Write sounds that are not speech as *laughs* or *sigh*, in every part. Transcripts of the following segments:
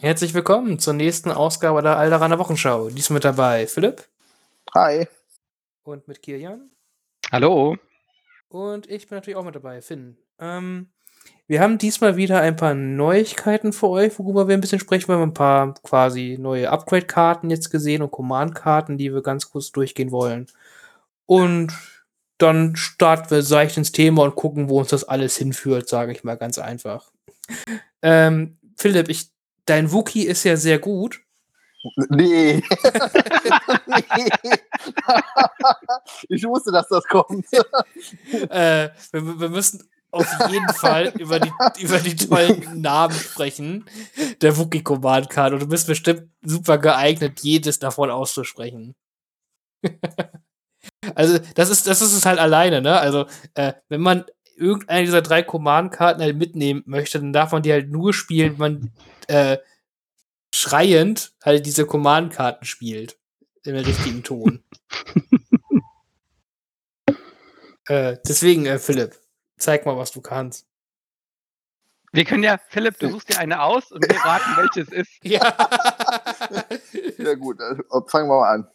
Herzlich willkommen zur nächsten Ausgabe der Alderaner Wochenschau. Diesmal mit dabei Philipp. Hi. Und mit Kirjan. Hallo. Und ich bin natürlich auch mit dabei, Finn. Ähm, wir haben diesmal wieder ein paar Neuigkeiten für euch, worüber wir ein bisschen sprechen. Wir haben ein paar quasi neue Upgrade-Karten jetzt gesehen und Command-Karten, die wir ganz kurz durchgehen wollen. Und dann starten wir seicht ins Thema und gucken, wo uns das alles hinführt, sage ich mal ganz einfach. *laughs* Ähm, Philipp, ich dein Wookie ist ja sehr gut. Nee. nee. *laughs* ich wusste, dass das kommt. äh, wir, wir, müssen auf jeden Fall über die, über die tollen Namen sprechen der Wookie Command Card und du bist bestimmt super geeignet, jedes davon auszusprechen. *laughs* also, das ist, das ist es halt alleine, ne? Also, äh, wenn man irgendeine dieser drei Command-Karten halt mitnehmen möchte, dann darf man die halt nur spielen, wenn man äh, schreiend halt diese Command-Karten spielt. Im richtigen Ton. *laughs* äh, deswegen, äh, Philipp, zeig mal, was du kannst. Wir können ja, Philipp, du suchst dir eine aus und wir raten, welches ist. *laughs* Ja. *laughs* ja, gut, also, fangen wir mal an.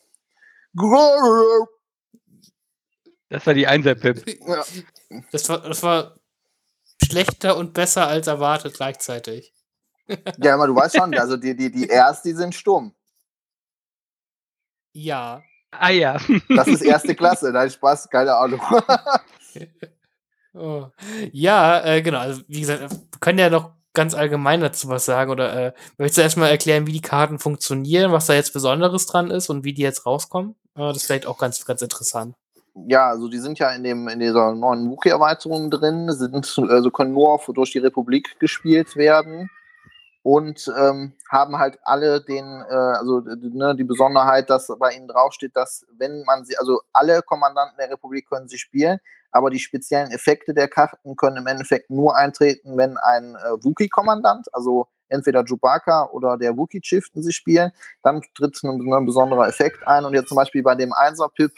Das war die Einser-Pip. Ja. Das, war, das war schlechter und besser als erwartet gleichzeitig. Ja, aber du weißt schon, also die, die, die erst, die sind stumm. Ja. Ah ja. Das ist erste Klasse, nein, Spaß, keine Ahnung. *laughs* oh. Ja, äh, genau. Also, wie gesagt, wir können ja noch ganz allgemein dazu was sagen. Oder äh, möchtest du erstmal erklären, wie die Karten funktionieren, was da jetzt Besonderes dran ist und wie die jetzt rauskommen? Äh, das ist vielleicht auch ganz, ganz interessant. Ja, also die sind ja in, dem, in dieser neuen Wookie-Erweiterung drin, sind, also können nur durch die Republik gespielt werden und ähm, haben halt alle den, äh, also ne, die Besonderheit, dass bei ihnen draufsteht, dass wenn man sie, also alle Kommandanten der Republik können sie spielen, aber die speziellen Effekte der Karten können im Endeffekt nur eintreten, wenn ein äh, Wookie-Kommandant, also entweder Chewbacca oder der Wookie-Chieftain sie spielen, dann tritt ein, ein, besonderer Effekt ein. Und jetzt zum Beispiel bei dem 1er-Pip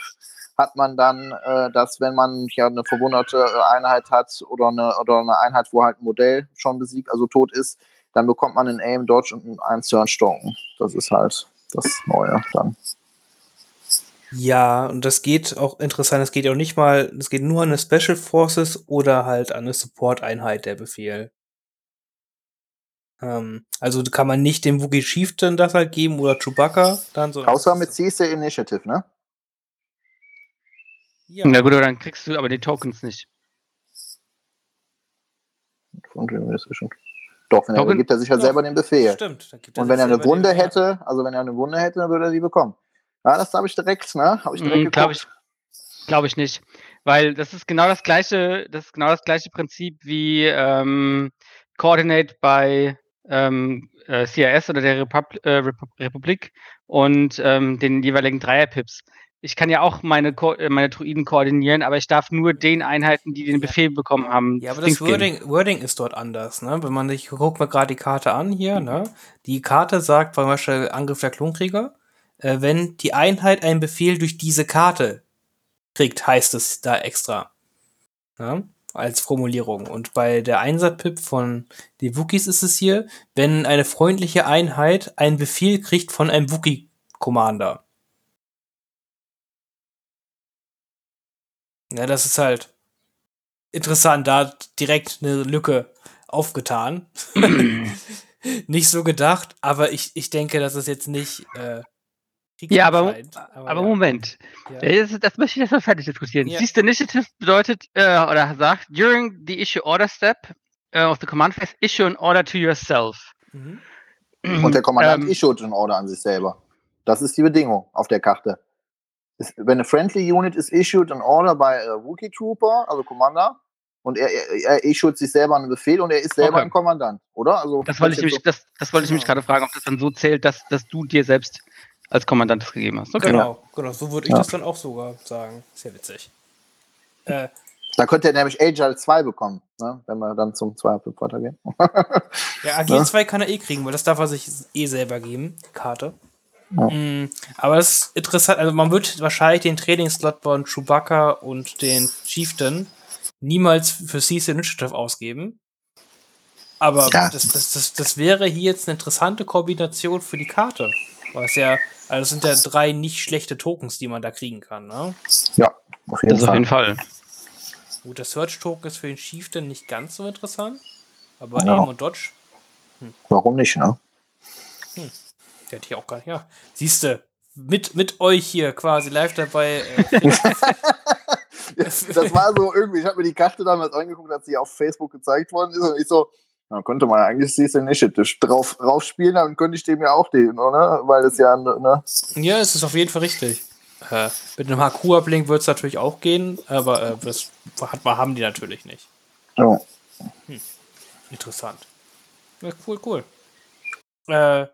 hat man dann, äh, dass wenn man ja eine verwunderte äh, Einheit hat oder eine, oder eine Einheit, wo halt ein Modell schon besiegt, also tot ist, dann bekommt man einen Aim, Dodge und einen Turn Stonken. Das ist halt das Neue dann. Ja, und das geht auch interessant, es geht auch nicht mal, es geht nur an eine Special Forces oder halt an eine Support-Einheit, der Befehl. Ähm, also kann man nicht dem Wookiee Chieftain das halt geben oder Chewbacca dann so. Außer mit CC Initiative, ne? Ja. Na gut, aber dann kriegst du aber die Tokens nicht. Von schon. Doch, wenn er, gibt er sich ja selber den Befehl. Stimmt. Und wenn er eine Wunde hätte, also wenn er eine Wunde hätte, dann würde er die bekommen. Ja, das habe ich direkt, ne? Habe ich direkt mm, Glaube ich, glaub ich nicht. Weil das ist genau das gleiche, das ist genau das gleiche Prinzip wie ähm, Coordinate bei ähm, äh, CIS oder der Repub äh, Republik und ähm, den jeweiligen Dreier-Pips ich kann ja auch meine, Ko äh, meine Druiden koordinieren, aber ich darf nur den Einheiten, die den Befehl bekommen haben. Ja, aber das Wording, Wording, ist dort anders, ne? Wenn man sich, guckt mal gerade die Karte an hier, ne? Die Karte sagt zum Beispiel Angriff der Klonkrieger, äh, wenn die Einheit einen Befehl durch diese Karte kriegt, heißt es da extra. Ne? Als Formulierung. Und bei der Einsatzpip von die Wookies ist es hier, wenn eine freundliche Einheit einen Befehl kriegt von einem Wookie-Commander. Ja, das ist halt interessant. Da hat direkt eine Lücke aufgetan. *clears throat* nicht so gedacht, aber ich, ich denke, dass es jetzt nicht. Äh, ja, aber, aber, aber ja. Moment. Ja. Das, das, möchte ich jetzt mal fertig diskutieren. Ja. Siehst Initiative bedeutet äh, oder sagt, during the issue order step uh, of the command phase, issue an order to yourself. Mhm. Und der Kommandant ähm, issued an order an sich selber. Das ist die Bedingung auf der Karte wenn a friendly unit is issued an order by a Wookiee Trooper, also Commander, und er, er, er issued sich selber einen Befehl und er ist selber okay. ein Kommandant, oder? Also, das wollte ich, mich, so das, das wollte ich mich gerade fragen, ob das dann so zählt, dass, dass du dir selbst als Kommandant das gegeben hast. Okay. Genau, genau, so würde ich ja. das dann auch sogar sagen. Sehr witzig. Äh, da könnte er nämlich Agile 2 bekommen, ne? wenn wir dann zum 2 weitergehen. ja, *laughs* AG2 ja? kann er eh kriegen, weil das darf er sich eh selber geben, Karte. Ja. Mm, aber es ist interessant, also man wird wahrscheinlich den Trainingsslot von Chewbacca und den Chieftain niemals für Cease Initiative ausgeben. Aber Ja. das, das, das, das wäre hier jetzt eine interessante Kombination für die Karte. Was ja, also das sind ja drei nicht schlechte Tokens, die man da kriegen kann. Ne? Ja, auf jeden Das auf Fall. jeden Fall. Gut, der Search-Token ist für den Chieftain nicht ganz so interessant. Aber Ja. Aim und Dodge, Warum nicht, ne? Der hätte ich auch gar nicht. Ja, siehst du, mit, mit euch hier quasi live dabei. Äh, *laughs* Das war so irgendwie, ich habe mir die Karte damals angeguckt, als sie auf Facebook gezeigt worden ist und ich so, na, könnte man eigentlich Cease Initiative drauf, drauf spielen, dann könnte ich dem ja auch den, oder? Weil es ja, ne? ja, es ist auf jeden Fall richtig. Äh, mit einem HQ-Uplink wird es natürlich auch gehen, aber äh, das hat, haben die natürlich nicht. Ja. Interessant. Ja, cool, cool. Äh,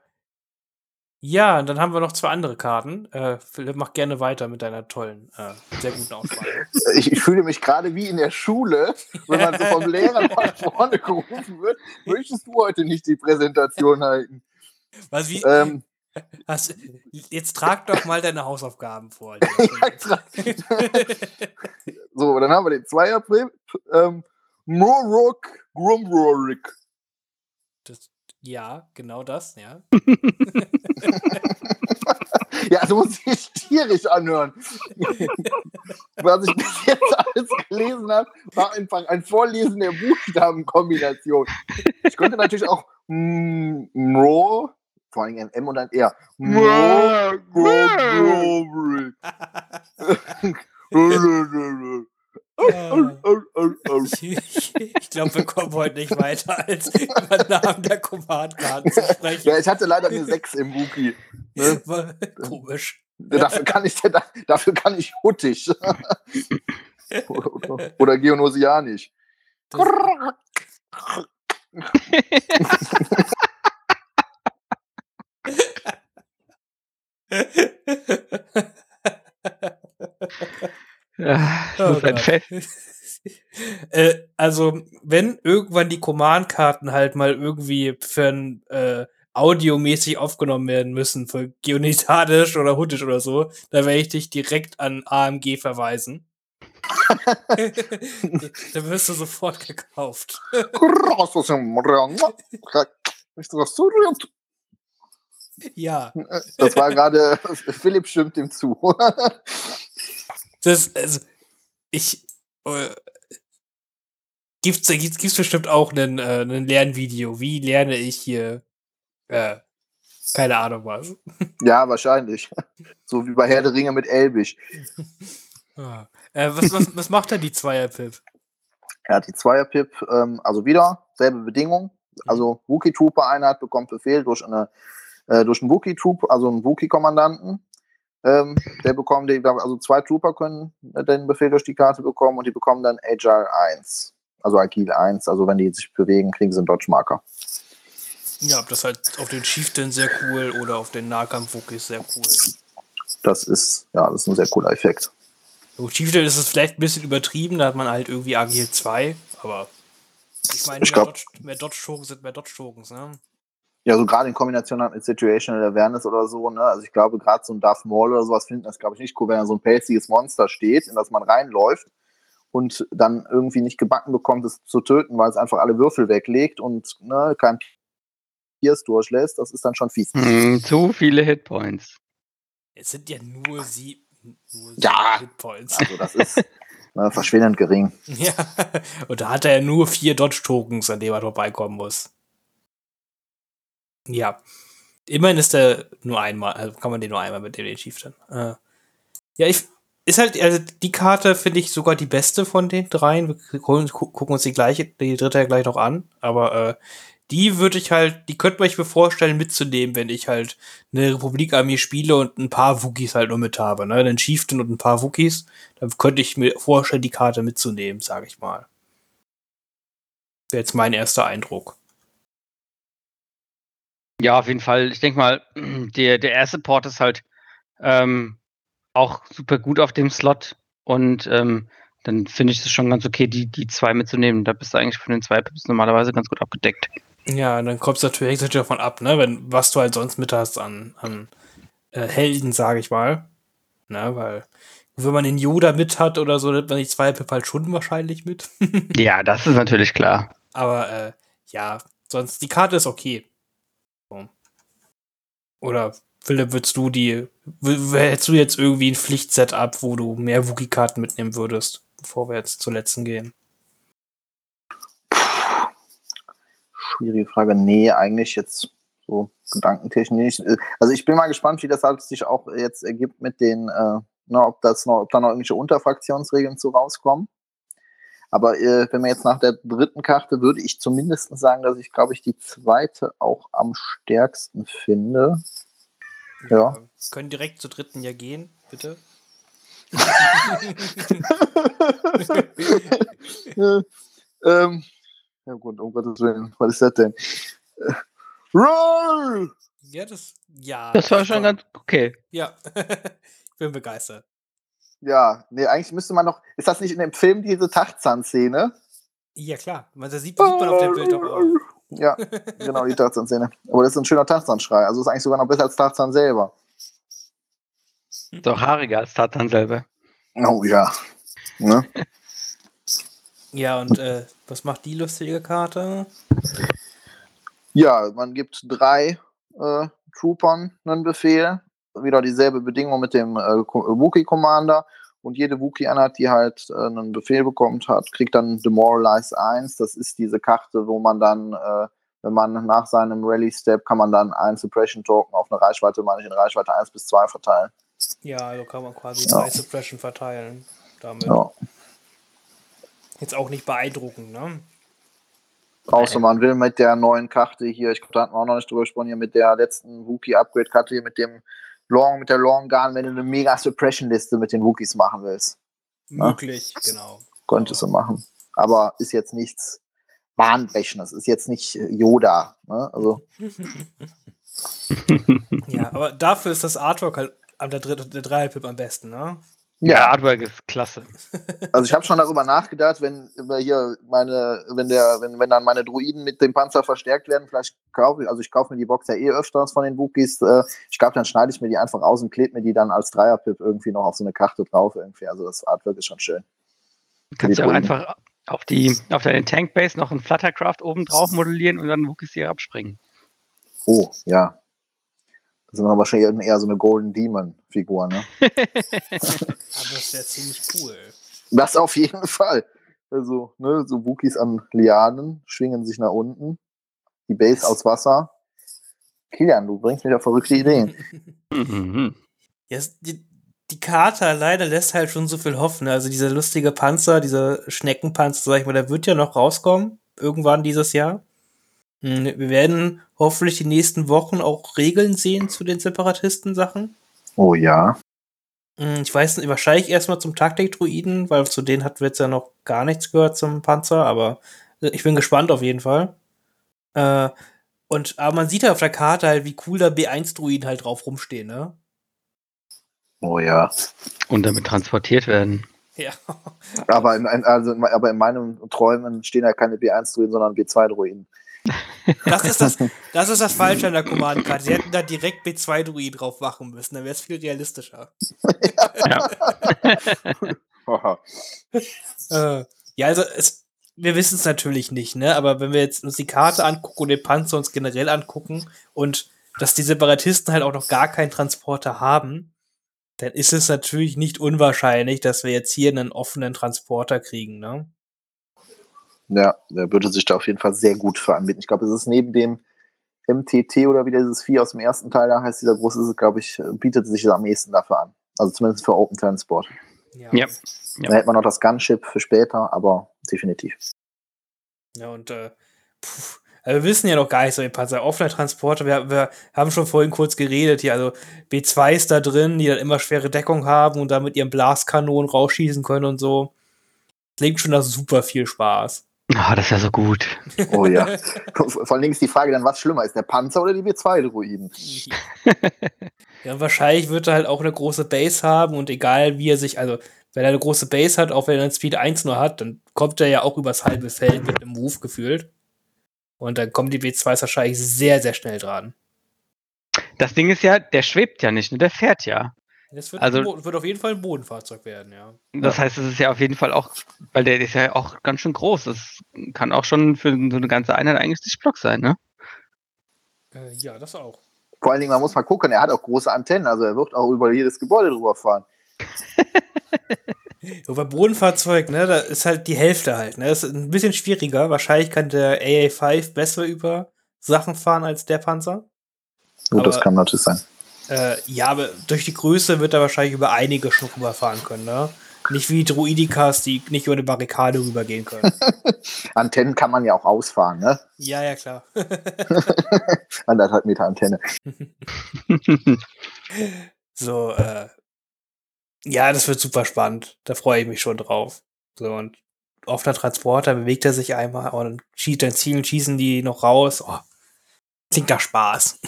ja, und dann haben wir noch zwei andere Karten. Äh, Philipp, mach gerne weiter mit deiner tollen, äh, sehr guten Auswahl. *laughs* Ich, ich fühle mich gerade wie in der Schule, wenn man so vom Lehrer nach vorne gerufen wird. Möchtest du heute nicht die Präsentation halten? Was, wie, Ähm, hast, jetzt trag doch mal deine Hausaufgaben vor. *laughs* so, dann haben wir den Zweierprim. Ähm, Morok Grumrorik. das, ja, genau das, ja. *laughs* Ja, das muss sich tierisch anhören. *laughs* Was ich bis jetzt alles gelesen habe, war einfach ein Vorlesen der Buchstabenkombination. Ich könnte natürlich auch Mro, vor allem ein M und ein R. Mro, *laughs* Grumrorik. ich glaube, wir kommen heute nicht weiter, als über Namen der Command-Karten zu sprechen. Ja, ich hatte leider eine 6 im Wookie. Ne? Komisch. Dafür kann ich, dafür kann ich huttig. oder, oder geonosianisch. *laughs* Das, Ja, ich Oh muss ein. Fest. äh, also, wenn irgendwann die Command-Karten halt mal irgendwie für ein äh, audiomäßig aufgenommen werden müssen, für Geonitadisch oder Huttisch oder so, da werde ich dich direkt an AMG verweisen. *laughs* da wirst du sofort gekauft. Ja, Das war gerade, *laughs* Philipp stimmt ihm zu. *laughs* das, also, ich, äh, gibt's, gibt's, gibt's bestimmt auch ein äh, ein Lernvideo. Wie lerne ich hier, äh, keine Ahnung was. *laughs* Ja, wahrscheinlich. So wie bei Herr der Ringe mit Elbig. Ah. Äh, was, was, was macht denn die Zweier-Pip? Er hat die Zweier-Pip, ähm, also wieder selbe Bedingung. Also Wookie-Trooper-Einheit bekommt Befehl durch eine äh, durch einen Wookie-Troop, also einen Wookie-Kommandanten. Ähm, der bekommt, die, also zwei Trooper können äh, den Befehl durch die Karte bekommen und die bekommen dann Agile 1. Also Agile 1. Also wenn die sich bewegen, kriegen sie einen Dodge-Marker. Ja, das ist halt auf den Chieftain sehr cool oder auf den Nahkampf-Wookies sehr cool. Das ist, ja, das ist ein sehr cooler Effekt. So, Chieftain ist es vielleicht ein bisschen übertrieben, da hat man halt irgendwie Agil 2, aber ich meine, Ich mehr, glaub- Dodge, mehr Dodge-Tokens sind mehr Dodge-Tokens, ne? Ja, so gerade in Kombination mit Situational Awareness oder so, ne? Also ich glaube, gerade so ein Darth Maul oder sowas finden das, glaube ich, nicht cool, wenn da so ein pelziges Monster steht, in das man reinläuft und dann irgendwie nicht gebacken bekommt, es zu töten, weil es einfach alle Würfel weglegt und ne, kein Pierce durchlässt. Das ist dann schon fies. Hm, zu viele Hitpoints. Es sind ja nur sie. Nur sieben Ja. Hitpoints. Also das ist ne, verschwindend gering. *laughs* Ja, und da hat er ja nur vier Dodge-Tokens, an denen er vorbeikommen muss. Ja. Immerhin ist er nur einmal, also kann man den nur einmal mit dem den Chieftain. Äh, ja, ich, ist halt, also die Karte finde ich sogar die beste von den dreien. Wir gucken, uns die gleiche, die dritte ja gleich noch an, aber äh, die würde ich halt, die könnte man ich mir vorstellen mitzunehmen, wenn ich halt eine Republik-Armee spiele und ein paar Wookies halt nur mit habe, ne? Den Chieftain und ein paar Wookies, dann könnte ich mir vorstellen, die Karte mitzunehmen, sage ich mal. Wäre jetzt mein erster Eindruck. Ja, auf jeden Fall. Ich denke mal, *clears throat* der, der erste Port ist halt ähm, auch super gut auf dem Slot und ähm, dann finde ich es schon ganz okay, die, die zwei mitzunehmen. Da bist du eigentlich von den zwei Pips normalerweise ganz gut abgedeckt. Ja, und dann kommt es natürlich, davon ab, ne, wenn, was du halt sonst mit hast an, an äh, Helden, sage ich mal. Ne, weil wenn man den Yoda mit hat oder so, nimmt man die zwei Pip halt schon wahrscheinlich mit. *laughs* Ja, das ist natürlich klar. Aber äh, ja, sonst, die Karte ist okay. Oder Philipp, würdest du die, hättest du jetzt irgendwie ein Pflichtsetup, wo du mehr Wookie-Karten mitnehmen würdest, bevor wir jetzt zur letzten gehen? Schwierige Frage. Nee, eigentlich jetzt so gedankentechnisch. Also ich bin mal gespannt, wie das halt sich auch jetzt ergibt mit den, äh, na, ob das noch, ob da noch irgendwelche Unterfraktionsregeln zu rauskommen. Aber äh, wenn man jetzt nach der dritten Karte, würde ich zumindest sagen, dass ich, glaube ich, die zweite auch am stärksten finde. Ja. Wir können direkt zur dritten ja gehen, bitte. *laughs* ähm, ja gut, um Gottes Willen, was ist das denn? Äh, Roll! Ja, das, ja. Das war schon ganz okay. Ja, *laughs* ich bin begeistert. Ja, nee, eigentlich müsste man noch. Ist das nicht in dem Film diese Tarzan-Szene? Ja, klar. Man, das sieht, sieht man auf dem Bild doch auch. Ja, genau, die Tarzan-Szene. Aber das ist ein schöner Tarzan-Schrei. Also ist eigentlich sogar noch besser als Tarzan selber. Auch haariger als Tarzan selber. Oh ja. Ne? Ja, und äh, was macht die lustige Karte? Ja, man gibt drei äh, Troopern einen Befehl. Wieder dieselbe Bedingung mit dem äh, Wookie-Commander. Und jede Wookie-Einheit, die halt äh, einen Befehl bekommt hat, kriegt dann Demoralize 1. Das ist diese Karte, wo man dann, äh, wenn man nach seinem Rally-Step, kann man dann einen Suppression-Token auf eine Reichweite, meine ich, in Reichweite 1 bis 2 verteilen. Ja, also kann man quasi Ja. drei Suppression verteilen. Damit. Ja. Jetzt auch nicht beeindruckend, ne? Außer man will mit der neuen Karte hier, ich glaube, da hatten wir auch noch nicht drüber gesprochen, hier mit der letzten Wookie-Upgrade-Karte hier mit dem Long, mit der Long Gun, wenn du eine mega Suppression-Liste mit den Wookies machen willst. Möglich, genau. Könntest du machen. Aber ist jetzt nichts Bahnbrechendes, ist jetzt nicht äh, Yoda. Ne? Also, *laughs* Ja, aber dafür ist das Artwork halt am der, der Dreierpip am besten, ne? Ja, Artwork ist klasse. *laughs* also ich habe schon darüber nachgedacht, wenn wir hier meine, wenn der, wenn, wenn dann meine Druiden mit dem Panzer verstärkt werden, vielleicht kaufe ich, also ich kaufe mir die Box ja eh öfters von den Wookies. Äh, ich glaube, dann schneide ich mir die einfach aus und klebe mir die dann als Dreierpip irgendwie noch auf so eine Karte drauf irgendwie. Also das Artwork ist schon schön. Du kannst ja auch einfach auf, die, auf deine Tankbase noch ein Fluttercraft oben drauf modellieren und dann Wookies hier abspringen. Oh, ja. Das ist wahrscheinlich eher so eine Golden Demon-Figur, ne? Aber *laughs* das wäre ziemlich cool. Das auf jeden Fall. Also, ne, so Wookies an Lianen schwingen sich nach unten. Die Base aus Wasser. Kilian, du bringst mir da verrückte Ideen. Mhm. *laughs* Ja, die, die Karte alleine lässt halt schon so viel hoffen. Also dieser lustige Panzer, dieser Schneckenpanzer, sag ich mal, der wird ja noch rauskommen. Irgendwann dieses Jahr. Hm, Wir werden hoffentlich die nächsten Wochen auch Regeln sehen zu den Separatisten-Sachen. Oh ja. Hm, Ich weiß nicht, wahrscheinlich erstmal zum Taktik-Druiden, weil zu denen hatten wir jetzt ja noch gar nichts gehört zum Panzer, aber äh, ich bin gespannt auf jeden Fall. Äh, und, aber man sieht ja auf der Karte halt, wie cool da B1-Druiden halt drauf rumstehen, ne? Oh ja. Und damit transportiert werden. Ja. Aber in, also, aber in meinen Träumen stehen ja keine B1-Druiden, sondern B2-Druiden. Das ist das, das ist das Falsche an der Command-Karte. Sie hätten da direkt B2-Druiden drauf machen müssen, dann wäre es viel realistischer. Ja. *laughs* Äh, ja, also es, wir wissen es natürlich nicht, ne? Aber wenn wir jetzt uns die Karte angucken und den Panzer uns generell angucken und dass die Separatisten halt auch noch gar keinen Transporter haben, dann ist es natürlich nicht unwahrscheinlich, dass wir jetzt hier einen offenen Transporter kriegen, ne? Ja, der würde sich da auf jeden Fall sehr gut für anbieten. Ich glaube, es ist neben dem MTT oder wie dieses Vieh aus dem ersten Teil da heißt, dieser große, ist es, glaube ich, bietet sich am ehesten dafür an. Also zumindest für Open Transport. Ja. Da hätte man noch das Gunship für später, aber definitiv. Ja, und äh, puh, also wir wissen ja noch gar nicht so den Panzer. Offener Transporter, wir, wir haben schon vorhin kurz geredet hier, also B2 ist da drin, die dann immer schwere Deckung haben und da mit ihren Blaskanonen rausschießen können und so. Klingt schon nach super viel Spaß. Ah, das ist ja so gut. Oh ja. Vor allen Dingen ist die Frage dann, was schlimmer ist, der Panzer oder die B2-Druiden? *laughs* Ja, wahrscheinlich wird er halt auch eine große Base haben und egal wie er sich, also wenn er eine große Base hat, auch wenn er einen Speed 1 nur hat, dann kommt er ja auch übers halbe Feld mit einem Move gefühlt. Und dann kommen die B2s wahrscheinlich sehr, sehr schnell dran. Das Ding ist ja, der schwebt ja nicht, ne? der fährt ja. Es wird, Also- wird auf jeden Fall ein Bodenfahrzeug werden, ja. Das heißt, es ist ja auf jeden Fall auch, weil der ist ja auch ganz schön groß. Das kann auch schon für so eine ganze Einheit eigentlich Sichtblock sein, ne? Äh, ja, das auch. Vor allen Dingen, man muss mal gucken, er hat auch große Antennen, also er wird auch über jedes Gebäude drüber fahren. *laughs* Bei Bodenfahrzeug, ne, da ist halt die Hälfte halt, ne. Das ist ein bisschen schwieriger. Wahrscheinlich kann der AA5 besser über Sachen fahren als der Panzer. Gut, das Aber- kann natürlich sein. Äh, ja, aber durch die Größe wird er wahrscheinlich über einige schon rüberfahren können, ne? Nicht wie Druidikas, die nicht über eine Barrikade rübergehen können. *laughs* Antennen kann man ja auch ausfahren, ne? ja, ja, klar. *laughs* Anderthalb Meter Antenne. *laughs* so, äh, ja, das wird super spannend. Da freue ich mich schon drauf. So, und auf der Transporter bewegt er sich einmal und schießt dann Zielen, schießen die noch raus. Oh, klingt nach Spaß.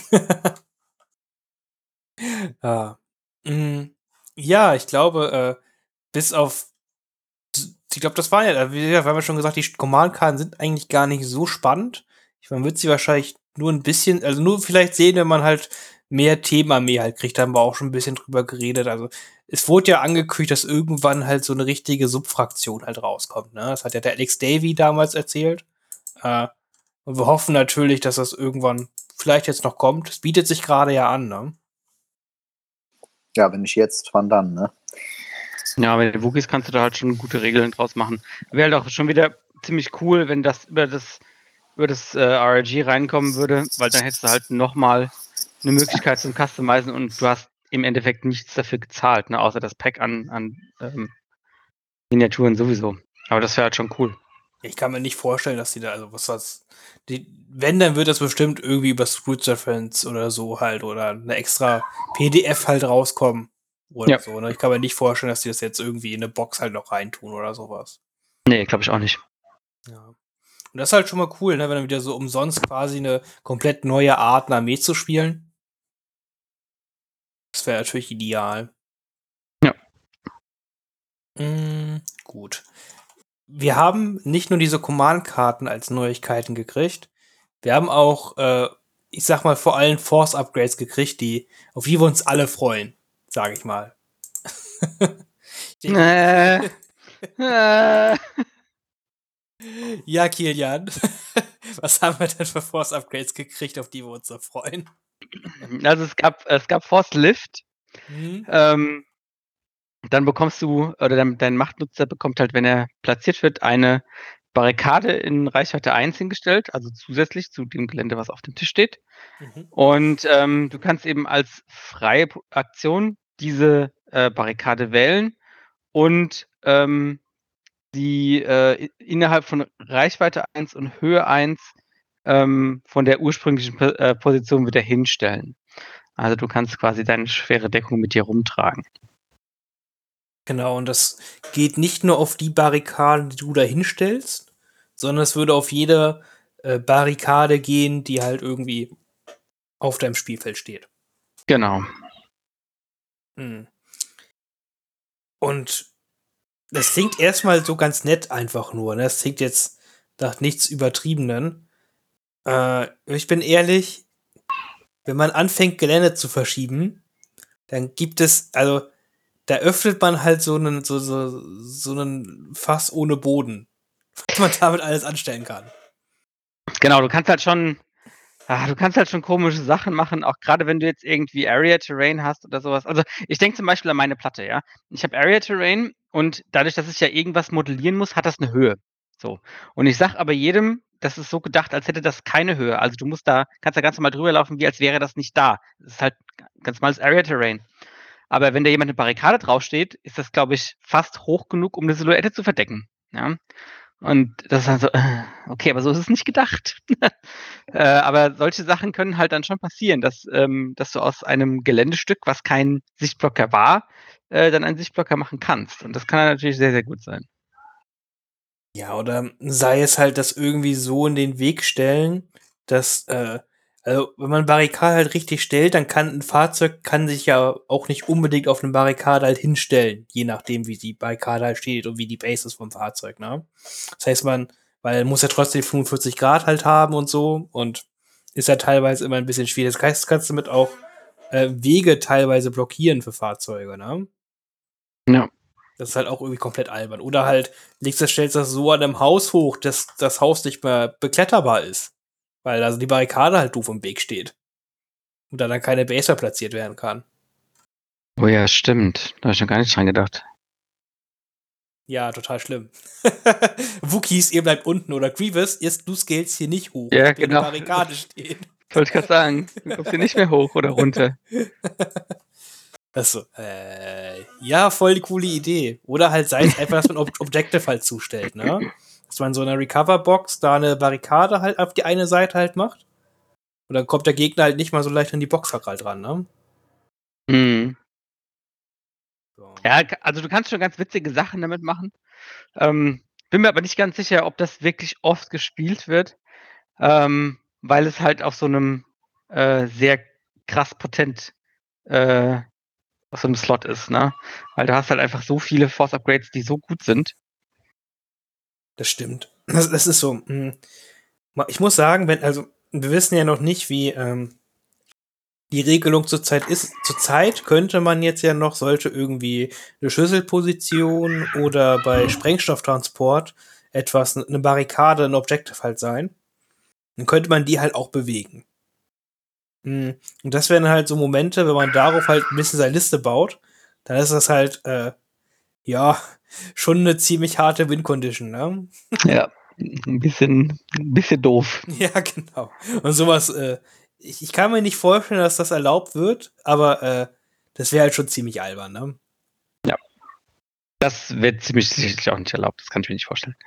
Ja. Mm, ja, ich glaube, äh, bis auf ich glaube, das war ja, gesagt, wir haben ja schon gesagt, die Command-Karten sind eigentlich gar nicht so spannend. Ich, man wird sie wahrscheinlich nur ein bisschen, also nur vielleicht sehen, wenn man halt mehr Themenarmee halt kriegt, da haben wir auch schon ein bisschen drüber geredet. Also es wurde ja angekündigt, dass irgendwann halt so eine richtige Subfraktion halt rauskommt. Ne? Das hat ja der Alex Davy damals erzählt. Äh, und wir hoffen natürlich, dass das irgendwann vielleicht jetzt noch kommt. Es bietet sich gerade ja an, ne? Ja, wenn nicht jetzt, wann dann, ne? Ja, mit den Wookies kannst du da halt schon gute Regeln draus machen. Wäre halt auch schon wieder ziemlich cool, wenn das über das über das äh, RRG reinkommen würde, weil dann hättest du halt nochmal eine Möglichkeit zum Customizen und du hast im Endeffekt nichts dafür gezahlt, ne, außer das Pack an, an ähm, Miniaturen sowieso. Aber das wäre halt schon cool. Ich kann mir nicht vorstellen, dass die da, also was das, die, wenn, dann wird das bestimmt irgendwie über Scrooge Reference oder so halt oder eine extra PDF halt rauskommen oder Ja. so. Ne? Ich kann mir nicht vorstellen, dass die das jetzt irgendwie in eine Box halt noch reintun oder sowas. Nee, glaube ich auch nicht. Ja. Und das ist halt schon mal cool, ne, wenn dann wieder so umsonst quasi eine komplett neue Art, eine Armee zu spielen. Das wäre natürlich ideal. Ja. Mm, gut. Wir haben nicht nur diese Command-Karten als Neuigkeiten gekriegt, wir haben auch, äh, ich sag mal, vor allem Force-Upgrades gekriegt, die, auf die wir uns alle freuen, sage ich mal. *laughs* Äh, äh, *laughs* Ja, Kilian, *laughs* was haben wir denn für Force-Upgrades gekriegt, auf die wir uns so freuen? also es gab, es gab Force Lift. Hm? Ähm, dann bekommst du, oder dein, dein Machtnutzer bekommt halt, wenn er platziert wird, eine Barrikade in Reichweite 1 hingestellt, also zusätzlich zu dem Gelände, was auf dem Tisch steht. Mhm. Und ähm, du kannst eben als freie P- Aktion diese äh, Barrikade wählen und ähm, die äh, innerhalb von Reichweite 1 und Höhe 1 ähm, von der ursprünglichen Po- äh, Position wieder hinstellen. Also du kannst quasi deine schwere Deckung mit dir rumtragen. Genau, und das geht nicht nur auf die Barrikaden, die du da hinstellst, sondern es würde auf jede äh, Barrikade gehen, die halt irgendwie auf deinem Spielfeld steht. Genau. Hm. Und das klingt erstmal so ganz nett einfach nur. Ne? Das klingt jetzt nach nichts Übertriebenen. Äh, ich bin ehrlich, wenn man anfängt, Gelände zu verschieben, dann gibt es, also da öffnet man halt so einen, so, so, so einen Fass ohne Boden, *laughs* was man damit alles anstellen kann. Genau, du kannst halt schon, ah, du kannst halt schon komische Sachen machen, auch gerade wenn du jetzt irgendwie Area Terrain hast oder sowas. Also ich denke zum Beispiel an meine Platte, ja. Ich habe Area Terrain und dadurch, dass ich ja irgendwas modellieren muss, hat das eine Höhe. So. Und ich sag aber jedem, das ist so gedacht, als hätte das keine Höhe. Also du musst da, kannst da ganz normal drüber laufen, wie als wäre das nicht da. Das ist halt ganz normales Area Terrain. Aber wenn da jemand eine Barrikade draufsteht, ist das, glaube ich, fast hoch genug, um eine Silhouette zu verdecken. Ja. Und das ist dann so, äh, okay, aber so ist es nicht gedacht. *laughs* äh, aber solche Sachen können halt dann schon passieren, dass, ähm, dass du aus einem Geländestück, was kein Sichtblocker war, äh, dann einen Sichtblocker machen kannst. Und das kann natürlich sehr, sehr gut sein. Ja, oder sei es halt das irgendwie so in den Weg stellen, dass, äh, also wenn man Barrikade halt richtig stellt, dann kann ein Fahrzeug kann sich ja auch nicht unbedingt auf eine Barrikade halt hinstellen, je nachdem, wie die Barrikade halt steht und wie die Base ist vom Fahrzeug, ne? Das heißt, man, weil muss ja trotzdem 45 Grad halt haben und so und ist ja teilweise immer ein bisschen schwierig. Das heißt, kannst du mit auch äh, Wege teilweise blockieren für Fahrzeuge, ne? Ja. Das ist halt auch irgendwie komplett albern. Oder halt legst das, stellst das so an einem Haus hoch, dass das Haus nicht mehr bekletterbar ist. Weil also die Barrikade halt doof im Weg steht. Und da dann keine Base platziert werden kann. Oh ja, stimmt. Da habe ich noch gar nicht dran gedacht. Ja, total schlimm. Wookies, ihr bleibt unten oder Grievous, ihr, du scalest hier nicht hoch. Ja, genau. Die Barrikade stehen. *laughs* Wollte ich gerade sagen. Du kommst hier nicht mehr hoch oder runter. *laughs* Achso, äh, ja, voll die coole Idee. Oder halt sei es einfach, dass man Ob Objective halt zustellt, ne? Dass man so eine Recover-Box da eine Barrikade halt auf die eine Seite halt macht. Und dann kommt der Gegner halt nicht mal so leicht an die Box halt ran, ne? Hm. So. Ja, also du kannst schon ganz witzige Sachen damit machen. Ähm, bin mir aber nicht ganz sicher, ob das wirklich oft gespielt wird, ähm, weil es halt auf so einem äh, sehr krass potent äh, auf so einem Slot ist, ne? Weil du hast halt einfach so viele Force Upgrades, die so gut sind. Das stimmt. Das, das ist so. mh. Ma- Ich muss sagen, wenn, also, wir wissen ja noch nicht, wie ähm, die Regelung zurzeit ist. Zurzeit könnte man jetzt ja noch, sollte irgendwie eine Schlüsselposition oder bei Sprengstofftransport etwas, eine Barrikade, ein Objective halt sein, dann könnte man die halt auch bewegen. Hm, Und das wären halt so Momente, wenn man darauf halt ein bisschen seine Liste baut, dann ist das halt, äh, ja, schon eine ziemlich harte Win-Condition, ne? Ja. Ein bisschen, ein bisschen doof. *laughs* Ja, genau. Und sowas, äh, ich, ich kann mir nicht vorstellen, dass das erlaubt wird, aber äh, das wäre halt schon ziemlich albern, ne? Das wird ziemlich sicherlich auch nicht erlaubt. Das kann ich mir nicht vorstellen.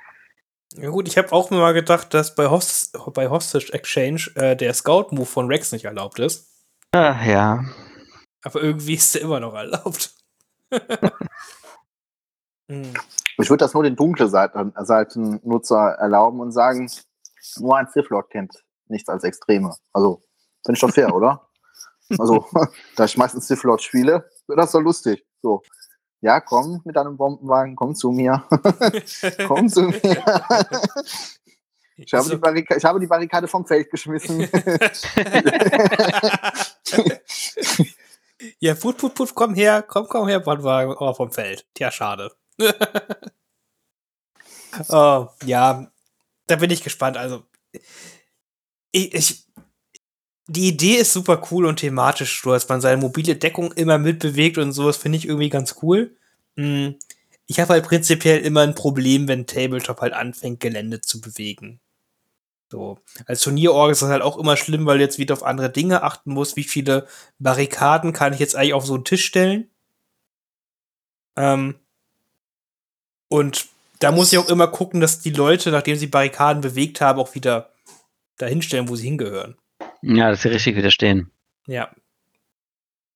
Ja gut, ich habe auch mal gedacht, dass bei, Host bei Hostage Exchange äh, der Scout-Move von Rex nicht erlaubt ist. Ah, ja. Aber irgendwie ist der immer noch erlaubt. *laughs* hm. Ich würde das nur den dunkle Seiten, Seitennutzer erlauben und sagen, nur ein Sith Lord kennt nichts als Extreme. Also, finde ich doch fair, oder? *laughs* Also, *laughs* da ich meistens Sith Lord spiele, wird das doch lustig. So, ja, komm mit deinem Bombenwagen, komm zu mir. *laughs* komm zu mir. Ich habe, die Barrika ich habe die Barrikade vom Feld geschmissen. ja, put, put, put, komm her, komm, komm her, Bordwagen, oh, vom Feld. Tja, schade. *laughs* oh, ja, da bin ich gespannt. Also, ich, ich, die Idee ist super cool und thematisch, so dass man seine mobile Deckung immer mitbewegt und sowas finde ich irgendwie ganz cool. Hm, Ich habe halt prinzipiell immer ein Problem, wenn Tabletop halt anfängt, Gelände zu bewegen. So. Als Turnierorg ist das halt auch immer schlimm, weil jetzt wieder auf andere Dinge achten muss. Wie viele Barrikaden kann ich jetzt eigentlich auf so einen Tisch stellen? Ähm, und da muss ich auch immer gucken, dass die Leute, nachdem sie Barrikaden bewegt haben, auch wieder dahin stellen, wo sie hingehören. Ja, dass sie richtig widerstehen. Ja.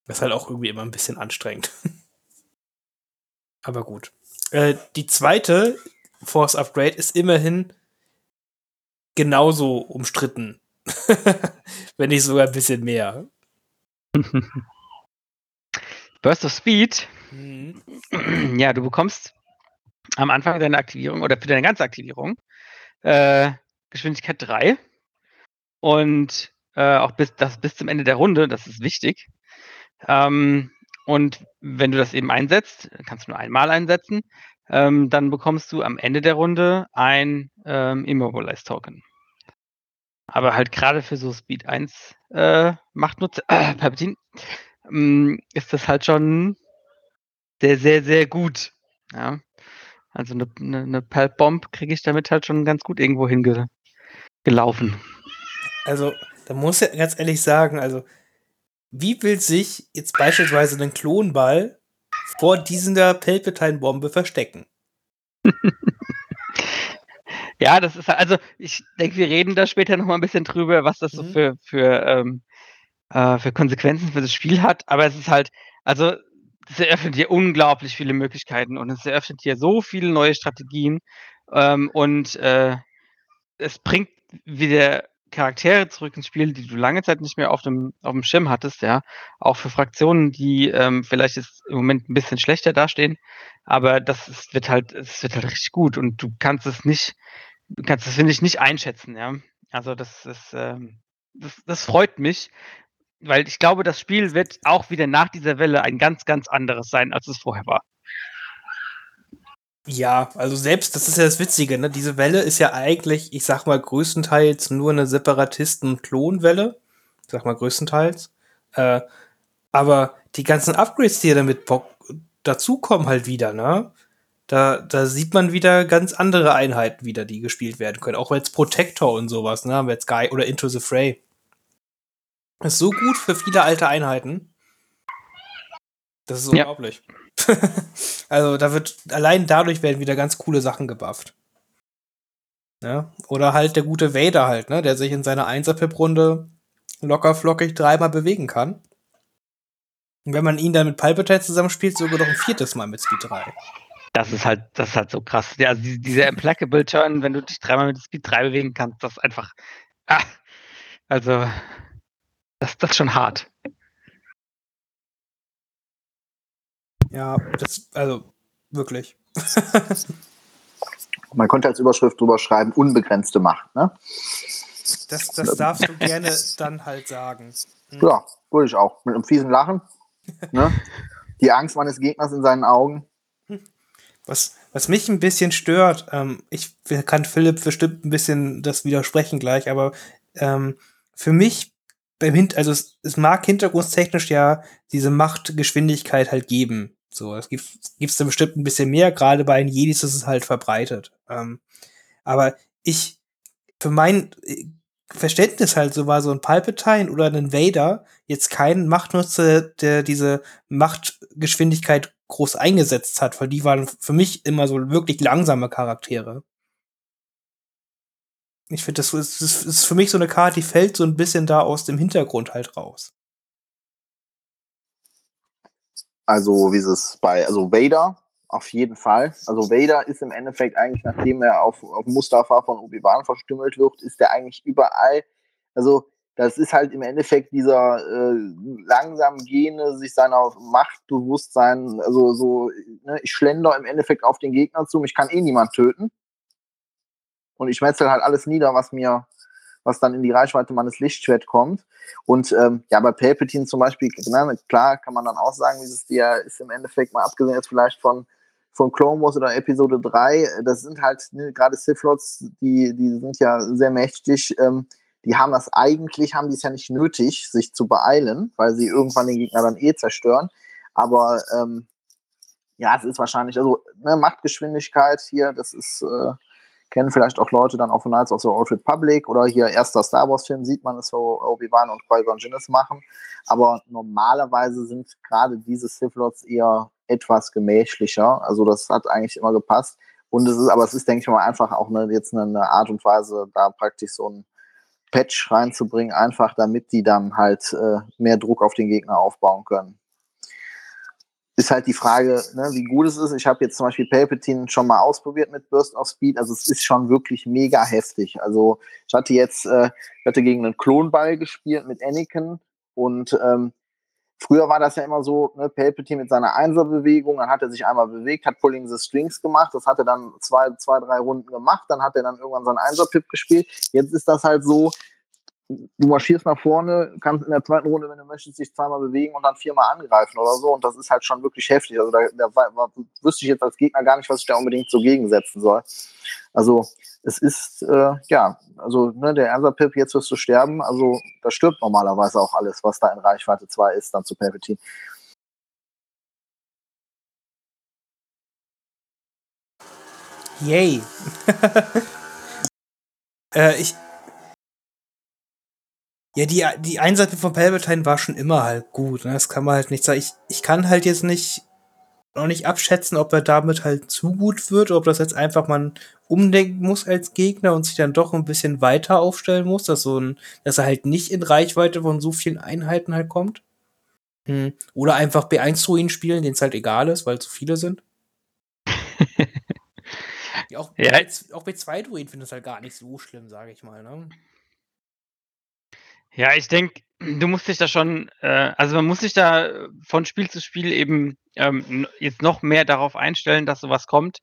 Das ist halt auch irgendwie immer ein bisschen anstrengend. *laughs* Aber gut. Äh, die zweite Force Upgrade ist immerhin genauso umstritten. *laughs* Wenn nicht sogar ein bisschen mehr. *laughs* Burst of Speed. Mhm. Ja, du bekommst am Anfang deiner Aktivierung oder für deine ganze Aktivierung äh, Geschwindigkeit 3 und äh, auch bis, das bis zum Ende der Runde, das ist wichtig. Ähm, und wenn du das eben einsetzt, kannst du nur einmal einsetzen, ähm, dann bekommst du am Ende der Runde ein ähm, Immobilize Token. Aber halt gerade für so Speed 1 äh, Machtnutzer, äh, ähm, ist das halt schon sehr, sehr, sehr gut. Ja. Also eine, eine, eine Pulp-Bomb kriege ich damit halt schon ganz gut irgendwo hingelaufen. gelaufen. Also, da muss ich ganz ehrlich sagen, also, wie will sich jetzt beispielsweise ein Klonball vor dieser Palpatine-Bombe verstecken? *laughs* Ja, das ist halt, also ich denke, wir reden da später nochmal ein bisschen drüber, was das so Mhm. für, für, ähm, äh, für Konsequenzen für das Spiel hat. Aber es ist halt, also es eröffnet hier unglaublich viele Möglichkeiten und es eröffnet hier so viele neue Strategien ähm, und äh, es bringt wieder Charaktere zurück ins Spiel, die du lange Zeit nicht mehr auf dem, auf dem Schirm hattest, ja. Auch für Fraktionen, die ähm, vielleicht jetzt im Moment ein bisschen schlechter dastehen, aber das ist, wird halt, es wird halt richtig gut und du kannst es nicht, du kannst es, finde ich, nicht einschätzen, ja. Also das ist, ähm, das, das freut mich. Weil ich glaube, das Spiel wird auch wieder nach dieser Welle ein ganz, ganz anderes sein, als es vorher war. Ja, also selbst, das ist ja das Witzige, ne? Diese Welle ist ja eigentlich, ich sag mal, größtenteils nur eine Separatisten-Klonwelle. Ich sag mal größtenteils. Äh, aber die ganzen Upgrades, die ja damit dazukommen, halt wieder, ne? Da, da sieht man wieder ganz andere Einheiten wieder, die gespielt werden können. Auch als Protector und sowas, ne? Jetzt Guy oder Into the Fray. Ist so gut für viele alte Einheiten. Das ist Ja. unglaublich. *laughs* also da wird, allein dadurch werden wieder ganz coole Sachen gebufft. Ja? Oder halt der gute Vader halt, ne? Der sich in seiner 1er-Pip-Runde locker flockig dreimal bewegen kann. Und wenn man ihn dann mit Palpatine zusammenspielt, sogar noch ein viertes Mal mit Speed 3. Das ist halt, das ist halt so krass. Ja, also die- dieser Implacable Turn, wenn du dich dreimal mit Speed 3 bewegen kannst, das ist einfach. Ah, also, das, das ist schon hart. Ja, das, also, wirklich. *laughs* Man könnte als Überschrift drüber schreiben, unbegrenzte Macht, ne? Das, das darfst du gerne dann halt sagen. Hm. Ja, würde ich auch. Mit einem fiesen Lachen. *laughs* ne? Die Angst meines Gegners in seinen Augen. Was, was mich ein bisschen stört, ähm, ich kann Philipp bestimmt ein bisschen das widersprechen gleich, aber ähm, für mich beim Hin also es, es mag hintergrundstechnisch ja diese Machtgeschwindigkeit halt geben. So, es gibt gibt's da bestimmt ein bisschen mehr, gerade bei den Jedis ist es halt verbreitet. Ähm, aber ich, für mein äh, Verständnis halt so war so ein Palpatine oder ein Vader jetzt kein Machtnutzer, der diese Machtgeschwindigkeit groß eingesetzt hat, weil die waren für mich immer so wirklich langsame Charaktere. Ich finde, das ist, das ist für mich so eine Karte, die fällt so ein bisschen da aus dem Hintergrund halt raus. Also, wie ist es bei, also Vader, auf jeden Fall. Also Vader ist im Endeffekt eigentlich, nachdem er auf, auf Mustafa von Obi-Wan verstümmelt wird, ist er eigentlich überall. Also, das ist halt im Endeffekt dieser äh, langsam gehende, sich seiner Machtbewusstsein, also so, ne, ich schlender im Endeffekt auf den Gegner zu, mich kann eh niemand töten. Und ich metzel halt alles nieder, was mir, was dann in die Reichweite meines Lichtschwert kommt. Und ähm, ja, bei Palpatine zum Beispiel, na, klar kann man dann auch sagen, dieses der ist im Endeffekt mal abgesehen jetzt vielleicht von von Clone Wars oder Episode 3, das sind halt ne, gerade Sith Lords, die, die sind ja sehr mächtig, ähm, die haben das eigentlich, haben die es ja nicht nötig, sich zu beeilen, weil sie irgendwann den Gegner dann eh zerstören. Aber ähm, ja, es ist wahrscheinlich, also ne, Machtgeschwindigkeit hier, das ist, äh, kennen vielleicht auch Leute dann auch von Knights of the Old Republic oder hier erster Star Wars Film sieht man es, so Obi-Wan und Qui-Gon Jinn es machen. Aber normalerweise sind gerade diese Sith Lords eher etwas gemächlicher. Also das hat eigentlich immer gepasst. Und es ist, aber es ist, denke ich mal, einfach auch eine, jetzt eine Art und Weise, da praktisch so ein Patch reinzubringen, einfach damit die dann halt äh, mehr Druck auf den Gegner aufbauen können. Ist halt die Frage, ne, wie gut es ist. Ich habe jetzt zum Beispiel Palpatine schon mal ausprobiert mit Burst of Speed. Also es ist schon wirklich mega heftig. Also ich hatte jetzt, äh, ich hatte gegen einen Klonball gespielt mit Anakin und ähm, Früher war das ja immer so, ne, Palpatine mit seiner Einserbewegung, dann hat er sich einmal bewegt, hat Pulling the Strings gemacht, das hat er dann zwei, zwei, drei Runden gemacht, dann hat er dann irgendwann seinen Einser-Pip gespielt. Jetzt ist das halt so, du marschierst nach vorne, kannst in der zweiten Runde, wenn du möchtest, dich zweimal bewegen und dann viermal angreifen oder so. Und das ist halt schon wirklich heftig. Also da, da war, wüsste ich jetzt als Gegner gar nicht, was ich da unbedingt so gegensetzen soll. Also es ist, äh, ja, also ne, der Ersa-Pip, jetzt wirst du sterben. Also da stirbt normalerweise auch alles, was da in Reichweite 2 ist, dann zu Palpatine. Yay. *laughs* äh, ich. Ja, die, die Einseite von Palpatine war schon immer halt gut. Ne? Das kann man halt nicht sagen. Ich, ich kann halt jetzt nicht noch nicht abschätzen, ob er damit halt zu gut wird, oder ob das jetzt einfach man umdenken muss als Gegner und sich dann doch ein bisschen weiter aufstellen muss, dass so ein, dass er halt nicht in Reichweite von so vielen Einheiten halt kommt. Hm. Oder einfach B1-Druiden spielen, denen es halt egal ist, weil zu viele sind. *laughs* ja, auch, Ja. bei, auch bei zwei Druiden finde ich das halt gar nicht so schlimm, sage ich mal. Ne? Ja, ich denke, du musst dich da schon, äh, also man muss sich da von Spiel zu Spiel eben ähm, jetzt noch mehr darauf einstellen, dass sowas kommt.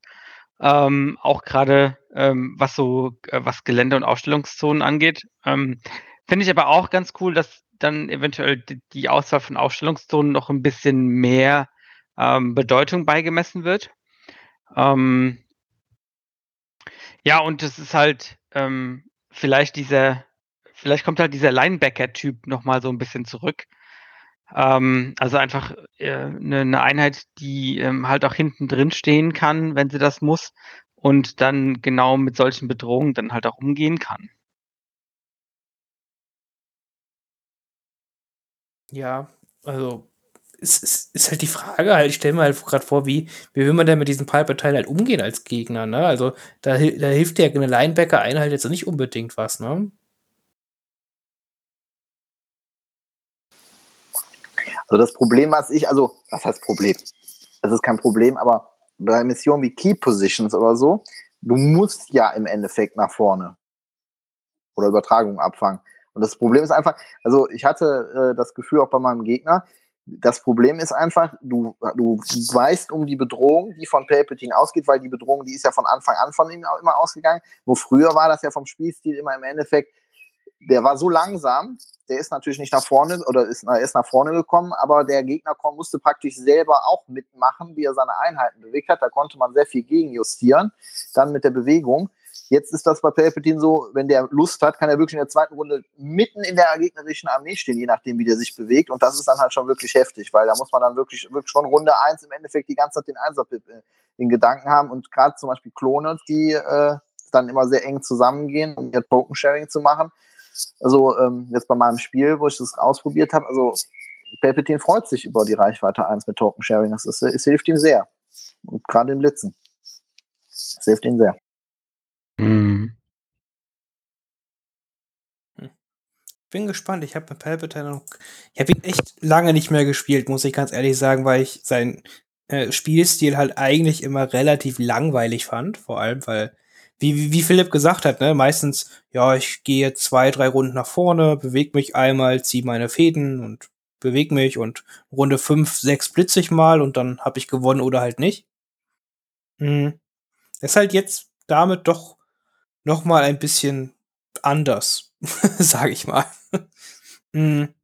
Ähm, auch gerade ähm, was so, äh, was Gelände und Aufstellungszonen angeht. Ähm, Finde ich aber auch ganz cool, dass dann eventuell die Auswahl von Aufstellungszonen noch ein bisschen mehr ähm, Bedeutung beigemessen wird. Ähm, ja, und es ist halt ähm, vielleicht dieser, vielleicht kommt halt dieser Linebacker-Typ nochmal so ein bisschen zurück. Ähm, also einfach äh, eine, eine Einheit, die ähm, halt auch hinten drin stehen kann, wenn sie das muss und dann genau mit solchen Bedrohungen dann halt auch umgehen kann. Ja, also es, es ist halt die Frage halt, ich stelle mir halt gerade vor, wie, wie will man denn mit diesem Palpatine halt umgehen als Gegner, ne? Also da, da hilft ja eine Linebacker-Einheit jetzt nicht unbedingt was, ne? Also das Problem, was ich, also, was heißt Problem? Es ist kein Problem, aber bei Missionen wie Key Positions oder so, du musst ja im Endeffekt nach vorne oder Übertragung abfangen. Und das Problem ist einfach, also ich hatte äh, das Gefühl auch bei meinem Gegner, das Problem ist einfach, du, du weißt um die Bedrohung, die von Palpatine ausgeht, weil die Bedrohung, die ist ja von Anfang an von ihm immer ausgegangen. Nur früher war das ja vom Spielstil immer im Endeffekt, der war so langsam, der ist natürlich nicht nach vorne oder ist, er ist nach vorne gekommen, aber der Gegner musste praktisch selber auch mitmachen, wie er seine Einheiten bewegt hat. Da konnte man sehr viel gegenjustieren, dann mit der Bewegung. Jetzt ist das bei Palpatine so, wenn der Lust hat, kann er wirklich in der zweiten Runde mitten in der gegnerischen Armee stehen, je nachdem, wie der sich bewegt. Und das ist dann halt schon wirklich heftig, weil da muss man dann wirklich, wirklich schon Runde 1 im Endeffekt die ganze Zeit den Einserpip in Gedanken haben. Und gerade zum Beispiel Klone, die äh, dann immer sehr eng zusammengehen, um ihr Token-Sharing zu machen. Also ähm, jetzt bei meinem Spiel, wo ich das ausprobiert habe, also Palpatine freut sich über die Reichweite 1 mit Token-Sharing. Das ist, es hilft ihm sehr. Und gerade im Blitzen. Es hilft ihm sehr. Mhm. Hm. Bin gespannt. Ich habe mit Palpatine noch. Ich habe ihn echt lange nicht mehr gespielt, muss ich ganz ehrlich sagen, weil ich seinen äh, Spielstil halt eigentlich immer relativ langweilig fand. Vor allem, weil, wie, wie Philipp gesagt hat, ne, meistens, ja, ich gehe zwei, drei Runden nach vorne, bewege mich einmal, ziehe meine Fäden und bewege mich und Runde fünf, sechs blitze ich mal und dann habe ich gewonnen oder halt nicht. Hm. Ist halt jetzt damit doch noch mal ein bisschen anders, *laughs* sage ich mal. hm.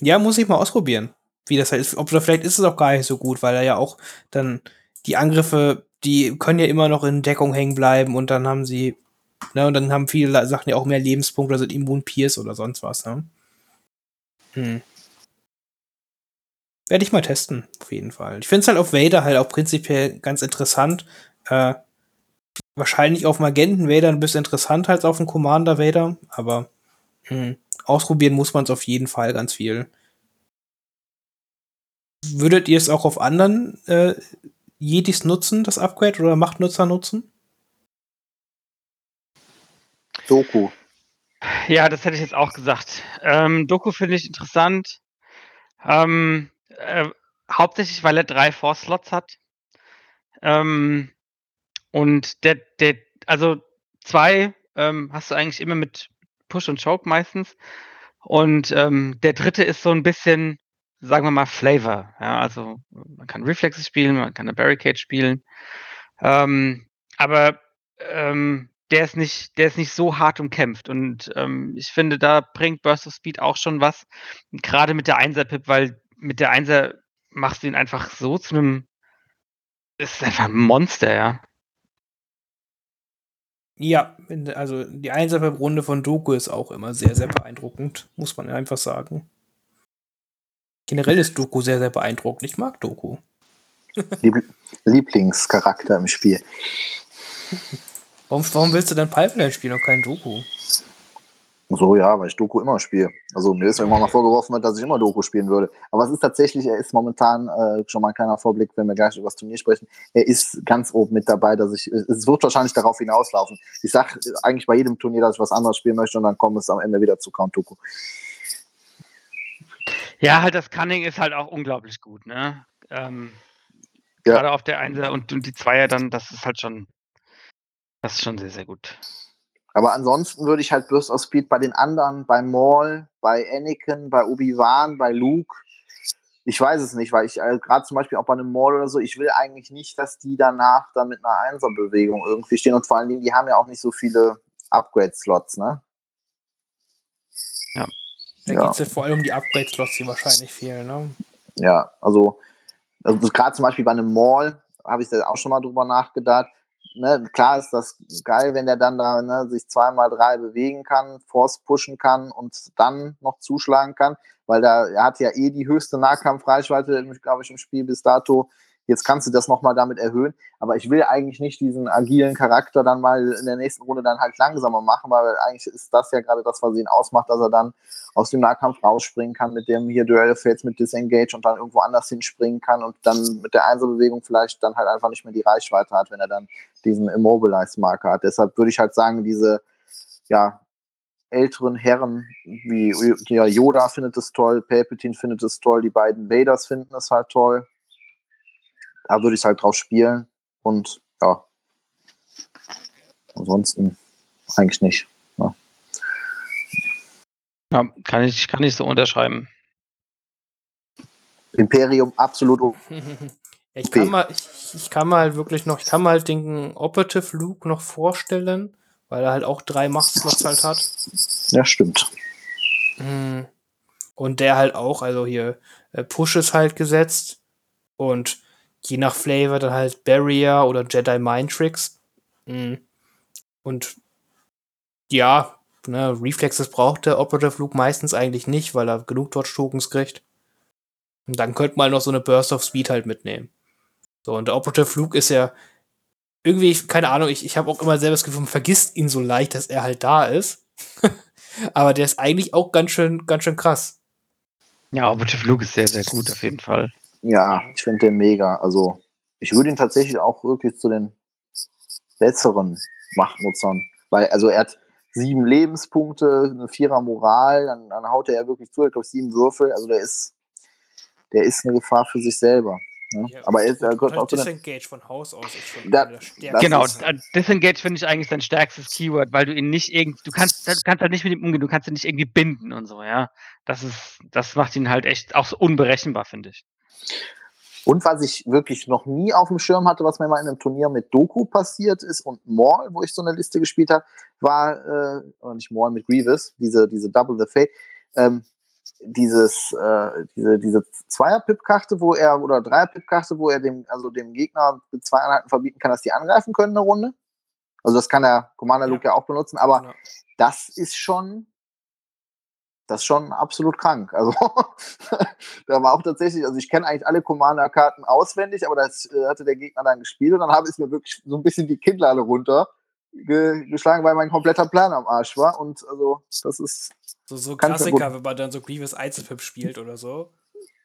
Ja, muss ich mal ausprobieren, wie das halt ist. Ob, vielleicht ist es auch gar nicht so gut, weil er ja auch dann die Angriffe, die können ja immer noch in Deckung hängen bleiben und dann haben sie, ne, und dann haben viele Sachen ja auch mehr Lebenspunkte, also Immun Pierce oder sonst was, ne? Hm. Werde ich mal testen, auf jeden Fall. Ich finde es halt auf Vader halt auch prinzipiell ganz interessant, äh, wahrscheinlich auf Magenten Vader ein bisschen interessanter als auf dem Commander Vader, aber hm, ausprobieren muss man es auf jeden Fall ganz viel. Würdet ihr es auch auf anderen äh, Jedis nutzen, das Upgrade, oder Machtnutzer nutzen? Doku. Ja, das hätte ich jetzt auch gesagt. Ähm, Doku finde ich interessant. Ähm, äh, hauptsächlich, weil er drei Force-Slots hat. Ähm, und der, der, also zwei ähm, hast du eigentlich immer mit Push und Choke meistens. Und ähm, der dritte ist so ein bisschen, sagen wir mal, Flavor. Ja, also man kann Reflexes spielen, man kann eine Barricade spielen. Ähm, aber ähm, der ist nicht, der ist nicht so hart umkämpft. Und ähm, ich finde, da bringt Burst of Speed auch schon was. Gerade mit der Einser-Pip, weil mit der Einser machst du ihn einfach so zu einem. Ist einfach ein Monster, ja. Ja, also die Einser-Runde von Doku ist auch immer sehr, sehr beeindruckend, muss man einfach sagen. Generell ist Doku sehr, sehr beeindruckend. Ich mag Doku. Lieblingscharakter im Spiel. Warum, warum willst du dann Pipeline spielen und kein Doku? So, ja, weil ich Doku immer spiele. Also mir ist irgendwann mal vorgeworfen dass ich immer Doku spielen würde. Aber es ist tatsächlich, er ist momentan äh, schon mal ein kleiner Vorblick, wenn wir gleich über das Turnier sprechen. Er ist ganz oben mit dabei, dass ich, es wird wahrscheinlich darauf hinauslaufen. Ich sage eigentlich bei jedem Turnier, dass ich was anderes spielen möchte und dann kommt es am Ende wieder zu Count Doku. Ja, halt das Cunning ist halt auch unglaublich gut, ne? Ähm, ja. Gerade auf der Einser und, und die Zweier dann, das ist halt schon, das ist schon sehr, sehr gut. Aber ansonsten würde ich halt Burst of Speed bei den anderen, bei Maul, bei Anakin, bei Obi-Wan, bei Luke, ich weiß es nicht, weil ich äh, gerade zum Beispiel auch bei einem Maul oder so, ich will eigentlich nicht, dass die danach dann mit einer Einser-Bewegung irgendwie stehen und vor allen Dingen, die haben ja auch nicht so viele Upgrade-Slots, ne? Ja. Da Ja. geht's ja vor allem um die Upgrade-Slots, die wahrscheinlich fehlen, ne? Ja, also, also gerade zum Beispiel bei einem Mall habe ich da auch schon mal drüber nachgedacht. Ne, klar ist das geil, wenn der dann da ne, sich zweimal drei bewegen kann, Force pushen kann und dann noch zuschlagen kann, weil da er hat ja eh die höchste Nahkampfreichweite, glaube ich, im Spiel bis dato. Jetzt kannst du das nochmal damit erhöhen, aber ich will eigentlich nicht diesen agilen Charakter dann mal in der nächsten Runde dann halt langsamer machen, weil eigentlich ist das ja gerade das, was ihn ausmacht, dass er dann aus dem Nahkampf rausspringen kann, mit dem hier Duell Fates mit Disengage und dann irgendwo anders hinspringen kann und dann mit der Einzelbewegung vielleicht dann halt einfach nicht mehr die Reichweite hat, wenn er dann diesen Immobilize-Marker hat. Deshalb würde ich halt sagen, diese ja, älteren Herren wie ja, Yoda findet es toll, Palpatine findet es toll, die beiden Vaders finden es halt toll. Da würde ich halt drauf spielen und ja, ansonsten eigentlich nicht. Ja, kann ich, kann ich so unterschreiben. Imperium absolut Ja, *laughs* ich, kann mal, ich, ich kann mal wirklich noch, ich kann mal den Operative Luke noch vorstellen, weil er halt auch drei Machtslots halt hat. Ja, stimmt. Mhm. Und der halt auch, also hier äh, Pushes halt gesetzt und je nach Flavor dann halt Barrier oder Jedi Mind Tricks. Mhm. Und ja, ne, Reflexes braucht der Operative Luke meistens eigentlich nicht, weil er genug Dodge-Tokens kriegt. Und dann könnte man noch so eine Burst of Speed halt mitnehmen. So, und der Operative Luke ist ja irgendwie, keine Ahnung, ich, ich habe auch immer selber das Gefühl, man vergisst ihn so leicht, dass er halt da ist. *laughs* Aber der ist eigentlich auch ganz schön, ganz schön krass. Ja, Operative Luke ist sehr, sehr gut auf jeden Fall. Ja, ich finde den mega. Also, ich würde ihn tatsächlich auch wirklich zu den besseren Machtnutzern, weil, also, er hat sieben Lebenspunkte, eine Vierer Moral, dann, dann haut er ja wirklich zu, ich glaube, sieben Würfel. Also, der ist, der ist eine Gefahr für sich selber. Ne? Ja, Aber er, ist, er gehört auch Disengage von Haus aus ist schon Da-. Genau, ist- Disengage finde ich eigentlich sein stärkstes Keyword, weil du ihn nicht irgendwie, du kannst, du kannst halt nicht mit ihm umgehen, du kannst ihn nicht irgendwie binden und so, ja. Das ist, das macht ihn halt echt auch so unberechenbar, finde ich. Und was ich wirklich noch nie auf dem Schirm hatte, was mir mal in einem Turnier mit Doku passiert ist und Maul, wo ich so eine Liste gespielt habe, war, äh, oder nicht Maul mit Grievous, diese, diese Double the Fate, ähm, dieses, äh, diese, diese Zweier-Pip-Karte, wo er, oder Dreier-Pip-Karte, wo er dem, also dem Gegner mit zwei Einheiten verbieten kann, dass die angreifen können eine Runde. Also das kann der Commander Luke ja, auch benutzen, aber Genau. das ist schon, das ist schon absolut krank. Also *laughs* da war auch tatsächlich, also ich kenne eigentlich alle Commander-Karten auswendig, aber das äh, hatte der Gegner dann gespielt und dann habe ich mir wirklich so ein bisschen die Kinnlade runter ge geschlagen, weil mein kompletter Plan am Arsch war und also das ist So, so Klassiker, wenn man dann so Grievous Einzelpip spielt oder so.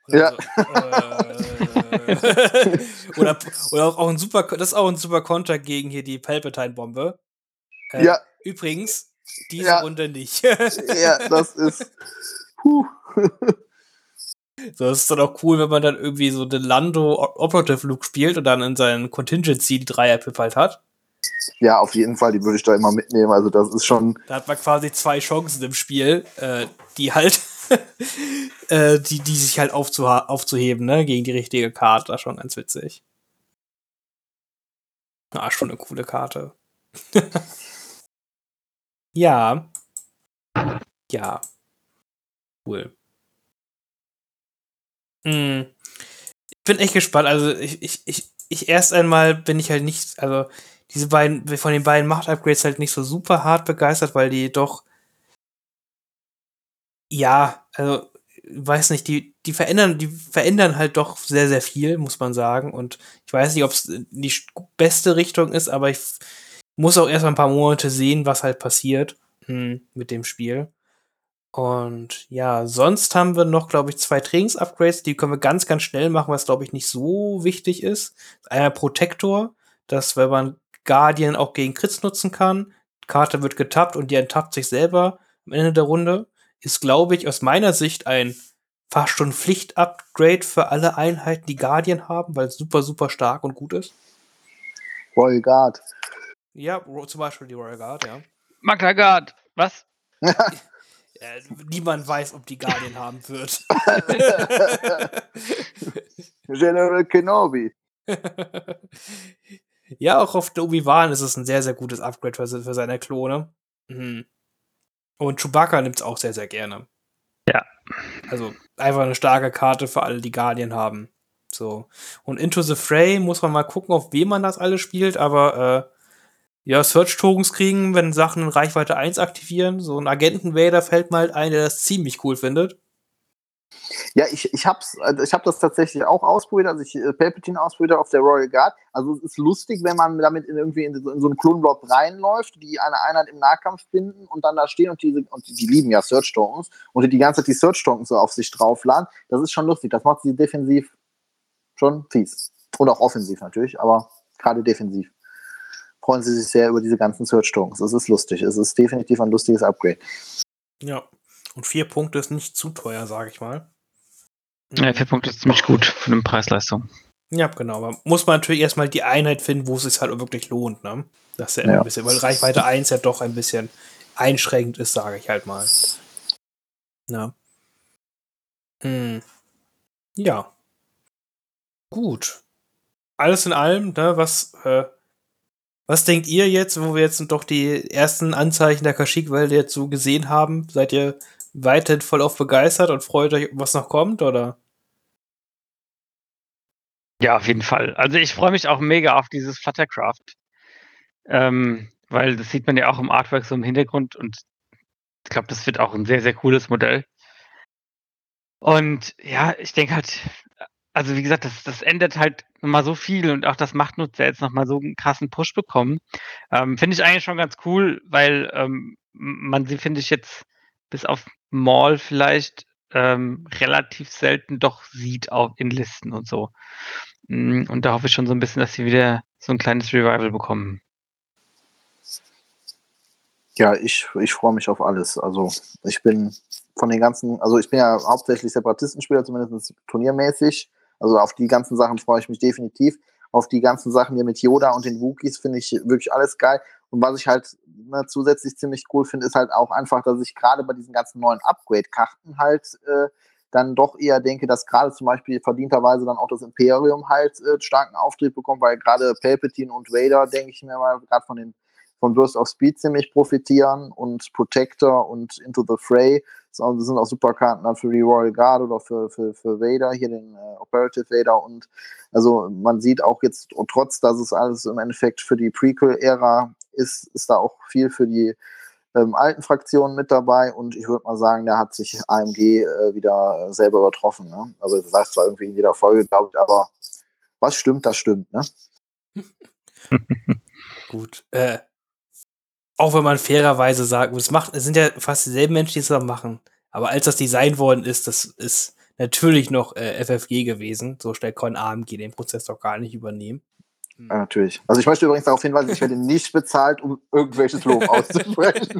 Ja. So, äh, *laughs* oder, oder auch, auch ein super, das ist auch ein super Konter gegen hier die Palpatine-Bombe. Äh, Ja. Übrigens, diese Ja. Runde nicht. *laughs* ja, das ist puh. *laughs* so, das ist dann auch cool, wenn man dann irgendwie so den Lando Operative Look spielt und dann in seinen Contingency die Dreier-Pip halt hat. Ja, auf jeden Fall, die würde ich da immer mitnehmen. Also das ist schon Da hat man quasi zwei Chancen im Spiel, äh, die halt, *laughs* äh, die, die sich halt aufzuheben, ne, gegen die richtige Karte. Das ist schon ganz witzig. Ah, schon eine coole Karte. Ja. Ja. Cool. Hm. Ich bin echt gespannt. Also, ich, ich, ich, ich erst einmal bin ich halt nicht, also, diese beiden, von den beiden Macht-Upgrades halt nicht so super hart begeistert, weil die doch, ja, also, weiß nicht, die, die verändern, die verändern halt doch sehr, sehr viel, muss man sagen. Und ich weiß nicht, ob es die beste Richtung ist, aber ich muss auch erst ein paar Monate sehen, was halt passiert hm, mit dem Spiel. Und ja, sonst haben wir noch, glaube ich, zwei Trainings-Upgrades, die können wir ganz, ganz schnell machen, was, glaube ich, nicht so wichtig ist. Einmal Protector, dass, wenn man Guardian auch gegen Crits nutzen kann, Karte wird getappt und die enttappt sich selber am Ende der Runde, ist, glaube ich, aus meiner Sicht ein fast schon Pflicht-Upgrade für alle Einheiten, die Guardian haben, weil es super, super stark und gut ist. Royal Guard. Ja, zum Beispiel die Royal Guard, ja. Magna Guard, was? *laughs* Äh, niemand weiß, ob die Guardian *laughs* haben wird. *laughs* General Kenobi. ja, auch auf der Obi-Wan ist es ein sehr, sehr gutes Upgrade für, für seine Klone. Mhm. Und Chewbacca nimmt es auch sehr, sehr gerne. Ja. Also einfach eine starke Karte für alle, die Guardian haben. So. Und Into the Fray muss man mal gucken, auf wem man das alles spielt, aber äh, ja, Search-Tokens kriegen, wenn Sachen in Reichweite 1 aktivieren. So ein Agenten-Vader fällt mal halt ein, der das ziemlich cool findet. Ja, ich, ich habe also ich hab das tatsächlich auch ausprobiert, also ich äh, Palpatine ausprobiert auf der Royal Guard. Also es ist lustig, wenn man damit in, irgendwie in, in so einen Klonblock reinläuft, die eine Einheit im Nahkampf finden und dann da stehen und diese, und die, die lieben ja Search Tokens und die die ganze Zeit die Search Tokens so auf sich draufladen. Das ist schon lustig. Das macht sie defensiv schon fies. Und auch offensiv natürlich, aber gerade defensiv freuen sie sich sehr über diese ganzen Search Tokens. Es ist lustig. Es ist definitiv ein lustiges Upgrade. Ja. Und vier Punkte ist nicht zu teuer, sage ich mal. Ja, vier Punkte ist ziemlich gut für eine Preis-Leistung. Ja, genau. Aber muss man natürlich erstmal die Einheit finden, wo es sich halt wirklich lohnt, ne? Das ist ja, ja. ein bisschen, weil Reichweite 1 ja doch ein bisschen einschränkend ist, sage ich halt mal. Ja. Hm. Ja. Gut. Alles in allem, ne, was äh, was denkt ihr jetzt, wo wir jetzt doch die ersten Anzeichen der Kashyyyk-Welt jetzt so gesehen haben? Seid ihr weiterhin voll auf begeistert und freut euch, was noch kommt, oder? Ja, auf jeden Fall. Also ich freue mich auch mega auf dieses Fluttercraft. Ähm, weil das sieht man ja auch im Artwork so im Hintergrund und ich glaube, das wird auch ein sehr, sehr cooles Modell. Und ja, ich denke halt, also wie gesagt, das, das ändert halt nochmal so viel und auch das Machtnutzer jetzt nochmal so einen krassen Push bekommen. Ähm, finde ich eigentlich schon ganz cool, weil ähm, man sie, finde ich, jetzt bis auf Mall vielleicht ähm, relativ selten doch sieht auch in Listen und so. Mm, und da hoffe ich schon so ein bisschen, dass sie wieder so ein kleines Revival bekommen. Ja, ich, ich freue mich auf alles. Also ich bin von den ganzen, also ich bin ja hauptsächlich Separatistenspieler, zumindest turniermäßig. Also auf die ganzen Sachen freue ich mich definitiv. Auf die ganzen Sachen hier mit Yoda und den Wookies finde ich wirklich alles geil. Und was ich halt ne, zusätzlich ziemlich cool finde, ist halt auch einfach, dass ich gerade bei diesen ganzen neuen Upgrade-Karten halt äh, dann doch eher denke, dass gerade zum Beispiel verdienterweise dann auch das Imperium halt äh, starken Auftrieb bekommt, weil gerade Palpatine und Vader, denke ich mir mal, gerade von den von Burst of Speed ziemlich profitieren und Protector und Into the Fray das sind auch super Karten dann für die Royal Guard oder für, für, für Vader, hier den äh, Operative Vader und also man sieht auch jetzt, trotz dass es alles im Endeffekt für die Prequel-Ära ist, ist da auch viel für die ähm, alten Fraktionen mit dabei und ich würde mal sagen, da hat sich AMG äh, wieder selber übertroffen. Ne? Also das heißt zwar irgendwie in jeder Folge, glaube ich, aber was stimmt, das stimmt, ne? *laughs* Gut. Äh, auch wenn man fairerweise sagt, es, macht, es sind ja fast dieselben Menschen, die es da machen. Aber als das Design worden ist, das ist natürlich noch äh, FFG gewesen. So schnell kann AMG den Prozess doch gar nicht übernehmen. Hm. Ja, natürlich. Also ich möchte übrigens darauf hinweisen, ich werde *laughs* nicht bezahlt, um irgendwelches Lob auszusprechen. *laughs*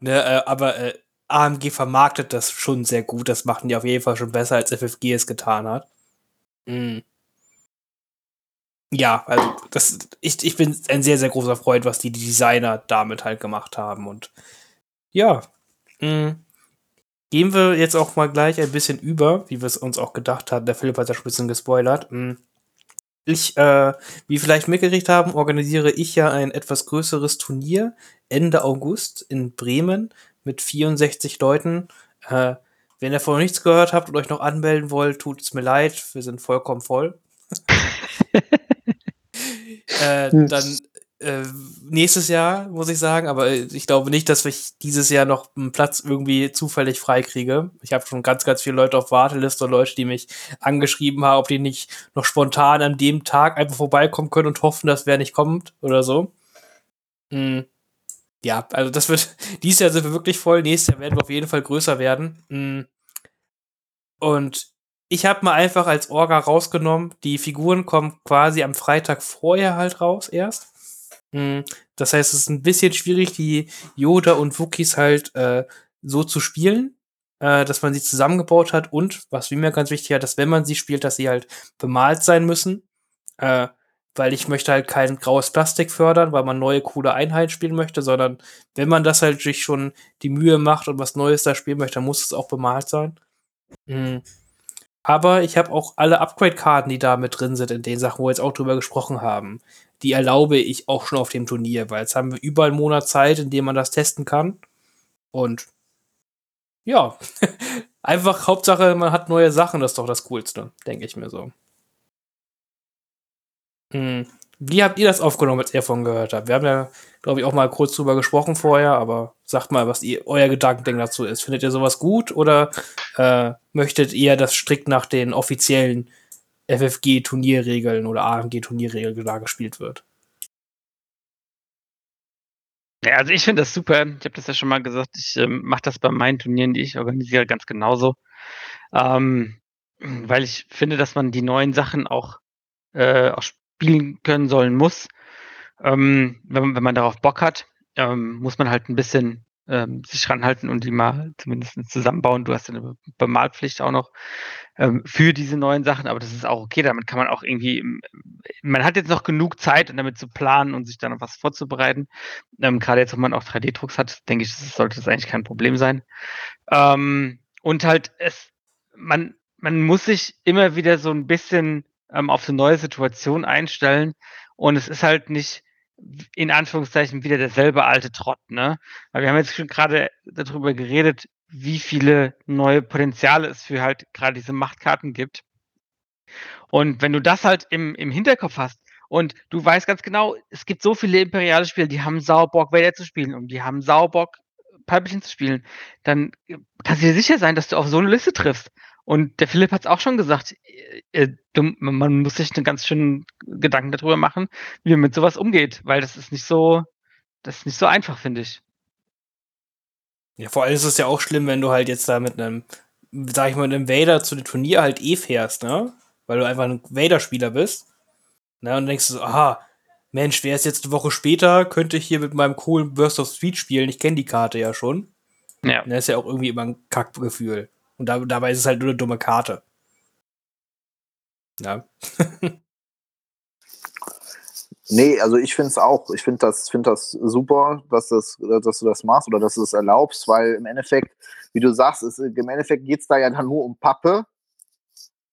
ne, äh, aber äh, AMG vermarktet das schon sehr gut. Das machen die auf jeden Fall schon besser, als FFG es getan hat. Mhm ja, also das, ich, ich bin ein sehr, sehr großer Freund, was die Designer damit halt gemacht haben. Und ja, mh, gehen wir jetzt auch mal gleich ein bisschen über, wie wir es uns auch gedacht hatten. Der Philipp hat ja schon ein bisschen gespoilert. Mh, ich, äh, wie vielleicht mitgekriegt haben, organisiere ich ja ein etwas größeres Turnier Ende August in Bremen mit 64 Leuten. Äh, wenn ihr vorher nichts gehört habt und euch noch anmelden wollt, tut es mir leid, wir sind vollkommen voll. Äh, hm. dann äh, nächstes Jahr, muss ich sagen, aber ich glaube nicht, dass ich dieses Jahr noch einen Platz irgendwie zufällig freikriege. Ich habe schon ganz, ganz viele Leute auf Warteliste und Leute, die mich angeschrieben haben, ob die nicht noch spontan an dem Tag einfach vorbeikommen können und hoffen, dass wer nicht kommt oder so. Mhm. Ja, also das wird, *laughs* dieses Jahr sind wir wirklich voll, nächstes Jahr werden wir auf jeden Fall größer werden. Mhm. Und ich habe mal einfach als Orga rausgenommen, die Figuren kommen quasi am Freitag vorher halt raus erst. Hm, das heißt, es ist ein bisschen schwierig, die Yoda und Wookies halt äh, so zu spielen, äh, dass man sie zusammengebaut hat und, was wie mir ganz wichtig ist, dass wenn man sie spielt, dass sie halt bemalt sein müssen. Äh, weil ich möchte halt kein graues Plastik fördern, weil man neue coole Einheiten spielen möchte, sondern wenn man das halt sich schon die Mühe macht und was Neues da spielen möchte, dann muss es auch bemalt sein. Mhm. Aber ich habe auch alle Upgrade-Karten, die da mit drin sind, in den Sachen, wo wir jetzt auch drüber gesprochen haben. Die erlaube ich auch schon auf dem Turnier, weil jetzt haben wir über einen Monat Zeit, in dem man das testen kann. Und Ja, *laughs* einfach Hauptsache, man hat neue Sachen, das ist doch das Coolste, denke ich mir so. Hm. Wie habt ihr das aufgenommen, als ihr von gehört habt? Wir haben ja, glaube ich, auch mal kurz drüber gesprochen vorher, aber sagt mal, was ihr, euer Gedankendenken dazu ist. Findet ihr sowas gut oder äh, möchtet ihr, dass strikt nach den offiziellen FFG-Turnierregeln oder AMG-Turnierregeln da gespielt wird? Ja, also ich finde das super. Ich habe das ja schon mal gesagt. Ich ähm, mache das bei meinen Turnieren, die ich organisiere, ganz genauso. Ähm, weil ich finde, dass man die neuen Sachen auch, äh, auch spielen können sollen muss. Ähm, wenn, man, wenn man darauf Bock hat, ähm, muss man halt ein bisschen ähm, sich ranhalten und die mal zumindest zusammenbauen. Du hast eine Bemalpflicht auch noch ähm, für diese neuen Sachen, aber das ist auch okay. Damit kann man auch irgendwie, man hat jetzt noch genug Zeit, damit zu planen und sich dann noch was vorzubereiten. Ähm, Gerade jetzt, wenn man auch 3D-Drucks hat, denke ich, das sollte das eigentlich kein Problem sein. Ähm, und halt, es, man, man muss sich immer wieder so ein bisschen ähm, auf eine neue Situation einstellen. Und es ist halt nicht in Anführungszeichen wieder derselbe alte Trott, ne? Weil wir haben jetzt schon gerade darüber geredet, wie viele neue Potenziale es für halt gerade diese Machtkarten gibt. Und wenn du das halt im, im Hinterkopf hast und du weißt ganz genau, es gibt so viele imperiale Spiele, die haben Saubock Vader zu spielen und die haben Saubock Palpatine zu spielen, dann kannst du dir sicher sein, dass du auf so eine Liste triffst. Und der Philipp hat es auch schon gesagt, äh, du, man muss sich einen ganz schönen Gedanken darüber machen, wie man mit sowas umgeht, weil das ist nicht so, das ist nicht so einfach, finde ich. Ja, vor allem ist es ja auch schlimm, wenn du halt jetzt da mit einem, sag ich mal, einem Vader zu dem Turnier halt eh fährst, ne? Weil du einfach ein Vader-Spieler bist. Ne? Und denkst du so, aha, Mensch, wer ist jetzt eine Woche später, könnte ich hier mit meinem coolen Burst of Speed spielen. Ich kenne die Karte ja schon. Ja. Das ist ja auch irgendwie immer ein Kackgefühl. Und da, dabei ist es halt nur eine dumme Karte. Ja. *laughs* nee, also ich finde es auch. Ich finde das, find das super, dass, das, dass du das machst oder dass du es das erlaubst, weil im Endeffekt, wie du sagst, ist, im Endeffekt geht es da ja dann nur um Pappe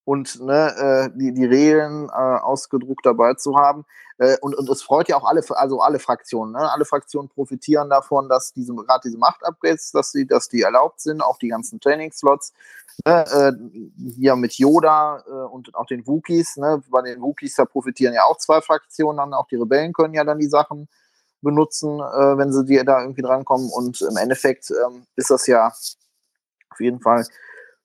und ne, äh, die, die Regeln äh, ausgedruckt dabei zu haben. Äh, und, und es freut ja auch alle, also alle Fraktionen. Ne? Alle Fraktionen profitieren davon, dass diese, gerade diese Macht-Upgrades, dass die, dass die erlaubt sind, auch die ganzen Training-Slots. Ne? Äh, hier mit Yoda äh, und auch den Wookies. Ne? Bei den Wookies, da profitieren ja auch zwei Fraktionen, dann auch die Rebellen können ja dann die Sachen benutzen, äh, wenn sie die da irgendwie drankommen. Und im Endeffekt ähm, ist das ja auf jeden Fall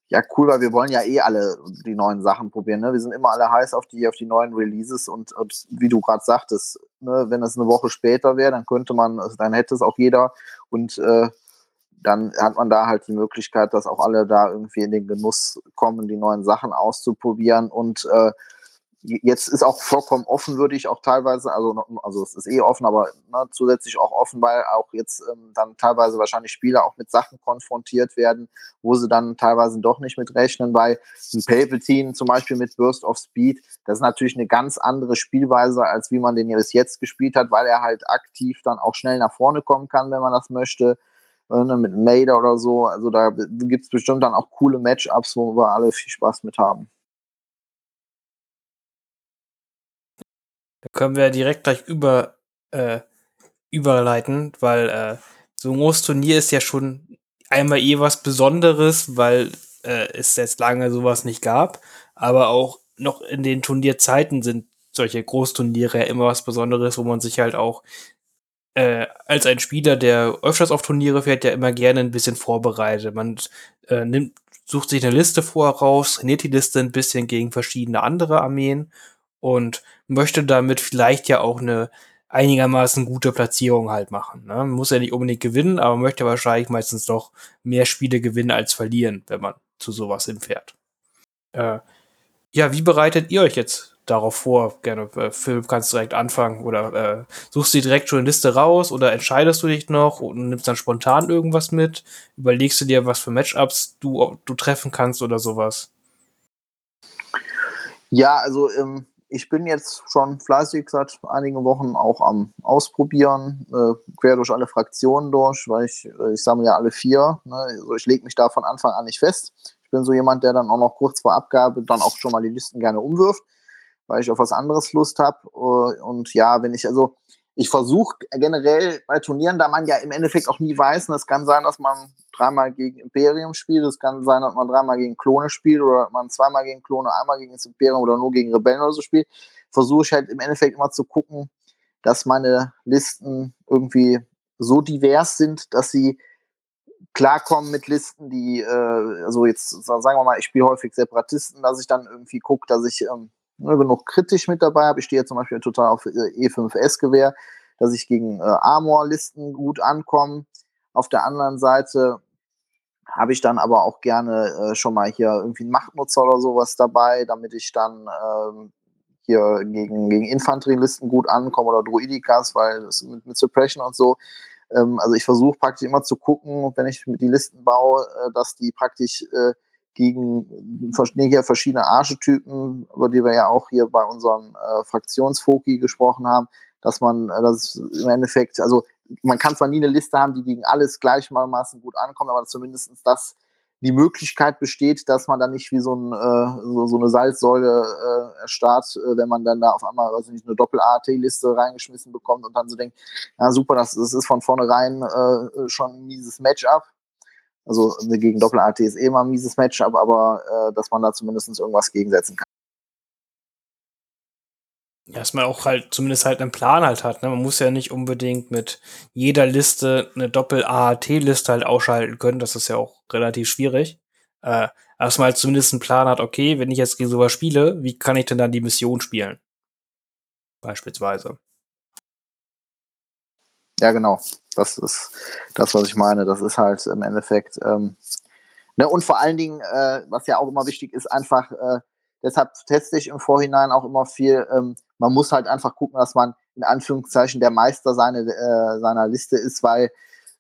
ja, cool, weil wir wollen ja eh alle die neuen Sachen probieren. Ne? Wir sind immer alle heiß auf die, auf die neuen Releases und, und wie du gerade sagtest, ne, wenn es eine Woche später wäre, dann könnte man, also dann hätte es auch jeder und äh, dann hat man da halt die Möglichkeit, dass auch alle da irgendwie in den Genuss kommen, die neuen Sachen auszuprobieren und äh, Jetzt ist auch vollkommen offen, würde ich auch teilweise, also, also es ist eh offen, aber ne, zusätzlich auch offen, weil auch jetzt ähm, dann teilweise wahrscheinlich Spieler auch mit Sachen konfrontiert werden, wo sie dann teilweise doch nicht mit rechnen, weil ein Palpatine zum Beispiel mit Burst of Speed, das ist natürlich eine ganz andere Spielweise, als wie man den bis jetzt gespielt hat, weil er halt aktiv dann auch schnell nach vorne kommen kann, wenn man das möchte. Äh, ne, mit Mader oder so. Also da gibt es bestimmt dann auch coole Matchups, wo wir alle viel Spaß mit haben. Da können wir direkt gleich über, äh, überleiten, weil äh, so ein großes Turnier ist ja schon einmal eh was Besonderes, weil äh, es jetzt lange sowas nicht gab. Aber auch noch in den Turnierzeiten sind solche Großturniere ja immer was Besonderes, wo man sich halt auch äh, als ein Spieler, der öfters auf Turniere fährt, ja immer gerne ein bisschen vorbereitet. Man äh, nimmt, sucht sich eine Liste voraus, trainiert die Liste ein bisschen gegen verschiedene andere Armeen und möchte damit vielleicht ja auch eine einigermaßen gute Platzierung halt machen. Ne? Muss ja nicht unbedingt gewinnen, aber möchte wahrscheinlich meistens doch mehr Spiele gewinnen als verlieren, wenn man zu sowas hinfährt. Äh, ja, wie bereitet ihr euch jetzt darauf vor? Gerne, äh, Philipp, kannst du direkt anfangen oder äh, suchst du direkt schon eine Liste raus oder entscheidest du dich noch und nimmst dann spontan irgendwas mit? Überlegst du dir, was für Matchups du, du treffen kannst oder sowas? Ja, also ähm, ich bin jetzt schon fleißig seit einigen Wochen auch am Ausprobieren, äh, quer durch alle Fraktionen durch, weil ich, äh, ich sammle ja alle vier. Ne? Also ich lege mich da von Anfang an nicht fest. Ich bin so jemand, der dann auch noch kurz vor Abgabe dann auch schon mal die Listen gerne umwirft, weil ich auf was anderes Lust habe. Äh, und ja, wenn ich also ich versuche generell bei Turnieren, da man ja im Endeffekt auch nie weiß, und es kann sein, dass man dreimal gegen Imperium spielt, es kann sein, dass man dreimal gegen Klone spielt oder man zweimal gegen Klone, einmal gegen das Imperium oder nur gegen Rebellen oder so spielt, versuche ich halt im Endeffekt immer zu gucken, dass meine Listen irgendwie so divers sind, dass sie klarkommen mit Listen, die, äh, also jetzt sagen wir mal, ich spiele häufig Separatisten, dass ich dann irgendwie gucke, dass ich ähm, ne, genug kritisch mit dabei habe. Ich stehe zum Beispiel total auf äh, E5S-Gewehr, dass ich gegen äh, Armor-Listen gut ankomme. Auf der anderen Seite habe ich dann aber auch gerne äh, schon mal hier irgendwie einen Machtnutzer oder sowas dabei, damit ich dann ähm, hier gegen, gegen Infanterielisten gut ankomme oder Druidikas, weil das mit, mit Suppression und so. Ähm, also ich versuche praktisch immer zu gucken, wenn ich die Listen baue, äh, dass die praktisch äh, gegen hier verschiedene Archetypen, über die wir ja auch hier bei unserem äh, Fraktionsfoki gesprochen haben, dass man äh, das im Endeffekt, also man kann zwar nie eine Liste haben, die gegen alles gleichermaßen gut ankommt, aber zumindest das die Möglichkeit besteht, dass man dann nicht wie so, ein, äh, so, so, eine Salzsäule äh, erstarrt, äh, wenn man dann da auf einmal also nicht eine Doppel-AT-Liste reingeschmissen bekommt und dann so denkt, ja super, das, das ist von vornherein äh, schon ein mieses Matchup. Also gegen Doppel-AT ist eh immer ein mieses Matchup, aber äh, dass man da zumindest irgendwas gegensetzen kann. Ja, dass man auch halt zumindest halt einen Plan halt hat. Ne? Man muss ja nicht unbedingt mit jeder Liste eine Doppel-AAT-Liste halt ausschalten können. Das ist ja auch relativ schwierig. Äh, dass man halt zumindest einen Plan hat, okay, wenn ich jetzt gegen sowas spiele, wie kann ich denn dann die Mission spielen? Beispielsweise. Ja, genau. Das ist das, was ich meine. Das ist halt im Endeffekt. Ähm, ne? Und vor allen Dingen, äh, was ja auch immer wichtig ist, einfach, äh, deshalb teste ich im Vorhinein auch immer viel, ähm, man muss halt einfach gucken, dass man in Anführungszeichen der Meister seine, äh, seiner Liste ist, weil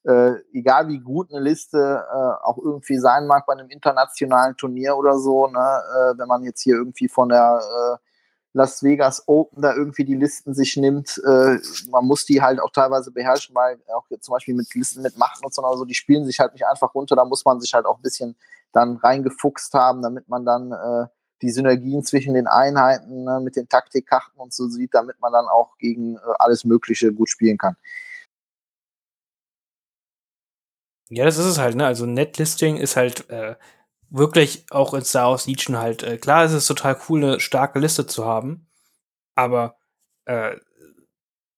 äh, egal wie gut eine Liste äh, auch irgendwie sein mag bei einem internationalen Turnier oder so, ne, äh, wenn man jetzt hier irgendwie von der äh, Las Vegas Open da irgendwie die Listen sich nimmt, äh, man muss die halt auch teilweise beherrschen, weil auch zum Beispiel mit Listen mit Machtnutzern oder so, die spielen sich halt nicht einfach runter, da muss man sich halt auch ein bisschen dann reingefuchst haben, damit man dann äh, die Synergien zwischen den Einheiten ne, mit den Taktikkarten und so sieht, damit man dann auch gegen äh, alles Mögliche gut spielen kann. Ja, das ist es halt, ne? Also Netlisting ist halt äh, wirklich auch in Star Wars Legion halt, äh, klar, es ist total cool, eine starke Liste zu haben, aber äh,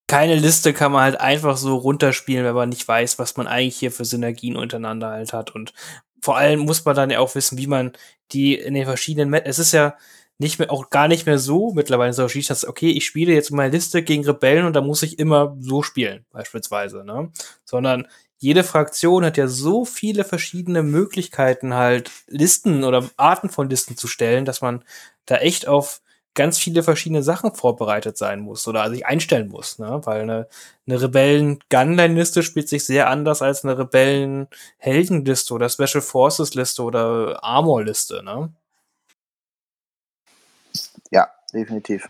keine Liste kann man halt einfach so runterspielen, wenn man nicht weiß, was man eigentlich hier für Synergien untereinander halt hat und vor allem muss man dann ja auch wissen, wie man die in den verschiedenen, Met es ist ja nicht mehr, auch gar nicht mehr so mittlerweile so schießt, dass, okay, ich spiele jetzt meine Liste gegen Rebellen und da muss ich immer so spielen, beispielsweise, ne? Sondern jede Fraktion hat ja so viele verschiedene Möglichkeiten, halt Listen oder Arten von Listen zu stellen, dass man da echt auf ganz viele verschiedene Sachen vorbereitet sein muss oder sich einstellen muss, ne? Weil eine, eine Rebellen-Gunline-Liste spielt sich sehr anders als eine Rebellen-Helden-Liste oder Special Forces-Liste oder Armor-Liste, ne? Ja, definitiv.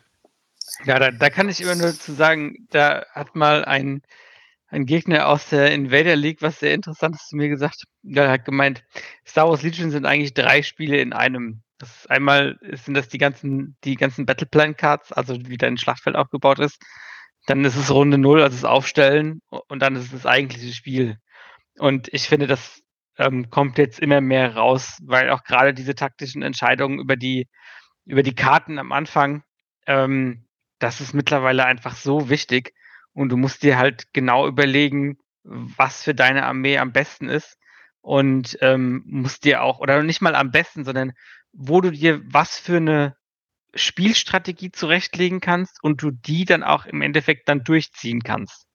Ja, da, da kann ich immer nur zu sagen, da hat mal ein, ein Gegner aus der Invader League was sehr Interessantes zu mir gesagt. Der hat gemeint, Star Wars Legion sind eigentlich drei Spiele in einem. Das ist einmal sind das die ganzen, die ganzen Battleplan Cards, also wie dein Schlachtfeld aufgebaut ist. Dann ist es Runde Null, also das Aufstellen, und dann ist es das eigentliche Spiel. Und ich finde, das ähm, kommt jetzt immer mehr raus, weil auch gerade diese taktischen Entscheidungen über die, über die Karten am Anfang, ähm, das ist mittlerweile einfach so wichtig. Und du musst dir halt genau überlegen, was für deine Armee am besten ist. Und ähm, musst dir auch, oder nicht mal am besten, sondern wo du dir was für eine Spielstrategie zurechtlegen kannst und du die dann auch im Endeffekt dann durchziehen kannst.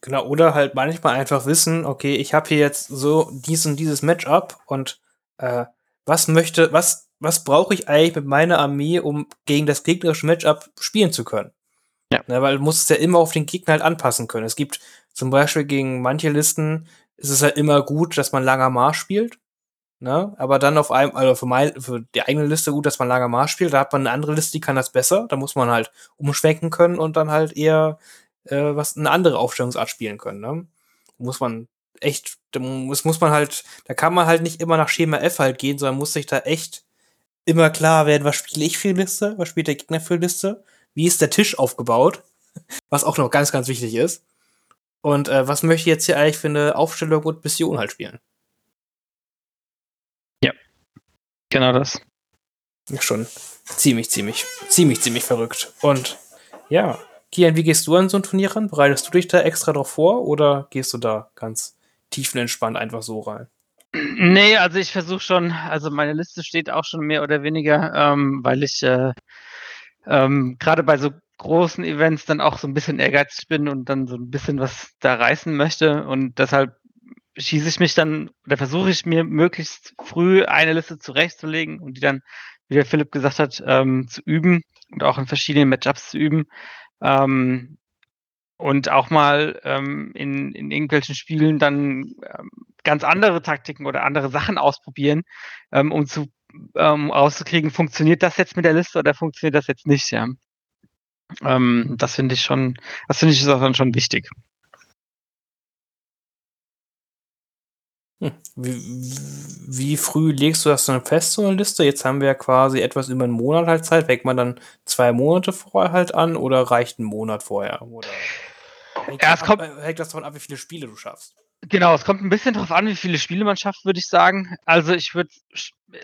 Genau, oder halt manchmal einfach wissen, okay, ich habe hier jetzt so dies und dieses Matchup und äh, was möchte, was, was brauche ich eigentlich mit meiner Armee, um gegen das gegnerische Matchup spielen zu können? Ja. Ne, weil du musst es ja immer auf den Gegner halt anpassen können. Es gibt zum Beispiel gegen manche Listen ist es halt immer gut, dass man langer Marsch spielt. Ne? Aber dann auf einem, also für, mein, für die eigene Liste gut, dass man langer Marsch spielt. Da hat man eine andere Liste, die kann das besser. Da muss man halt umschwenken können und dann halt eher äh, was eine andere Aufstellungsart spielen können. Ne? Muss man echt, das muss man halt, da kann man halt nicht immer nach Schema F halt gehen, sondern muss sich da echt immer klar werden, was spiele ich für Liste, was spielt der Gegner für Liste. wie ist der Tisch aufgebaut, *laughs* was auch noch ganz, ganz wichtig ist. Und äh, was möchte ich jetzt hier eigentlich für eine Aufstellung und Mission halt spielen? Ja, genau das. Ja, schon ziemlich, ziemlich, ziemlich, ziemlich verrückt. Und ja, Kian, wie gehst du an so ein Turnier ran? Bereitest du dich da extra drauf vor oder gehst du da ganz tiefenentspannt einfach so rein? Nee, also ich versuche schon, also meine Liste steht auch schon mehr oder weniger, ähm, weil ich äh, ähm, gerade bei so großen Events dann auch so ein bisschen ehrgeizig bin und dann so ein bisschen was da reißen möchte und deshalb schieße ich mich dann oder versuche ich mir möglichst früh eine Liste zurechtzulegen und die dann, wie der Philipp gesagt hat, ähm, zu üben und auch in verschiedenen Matchups zu üben. Ähm, und auch mal ähm, in, in irgendwelchen Spielen dann ähm, ganz andere Taktiken oder andere Sachen ausprobieren, ähm, um zu ähm, rauszukriegen, funktioniert das jetzt mit der Liste oder funktioniert das jetzt nicht, ja. Ähm, das finde ich schon, das finde ich ist auch dann schon wichtig. Hm. Wie, wie, früh legst du das dann fest, so eine Liste? Jetzt haben wir ja quasi etwas über einen Monat halt Zeit. Fängt man dann zwei Monate vorher halt an oder reicht ein Monat vorher? Oder hängt, ja, es kommt, ab, hängt das davon ab, wie viele Spiele du schaffst? Genau, es kommt ein bisschen darauf an, wie viele Spiele man schafft, würde ich sagen. Also ich würde,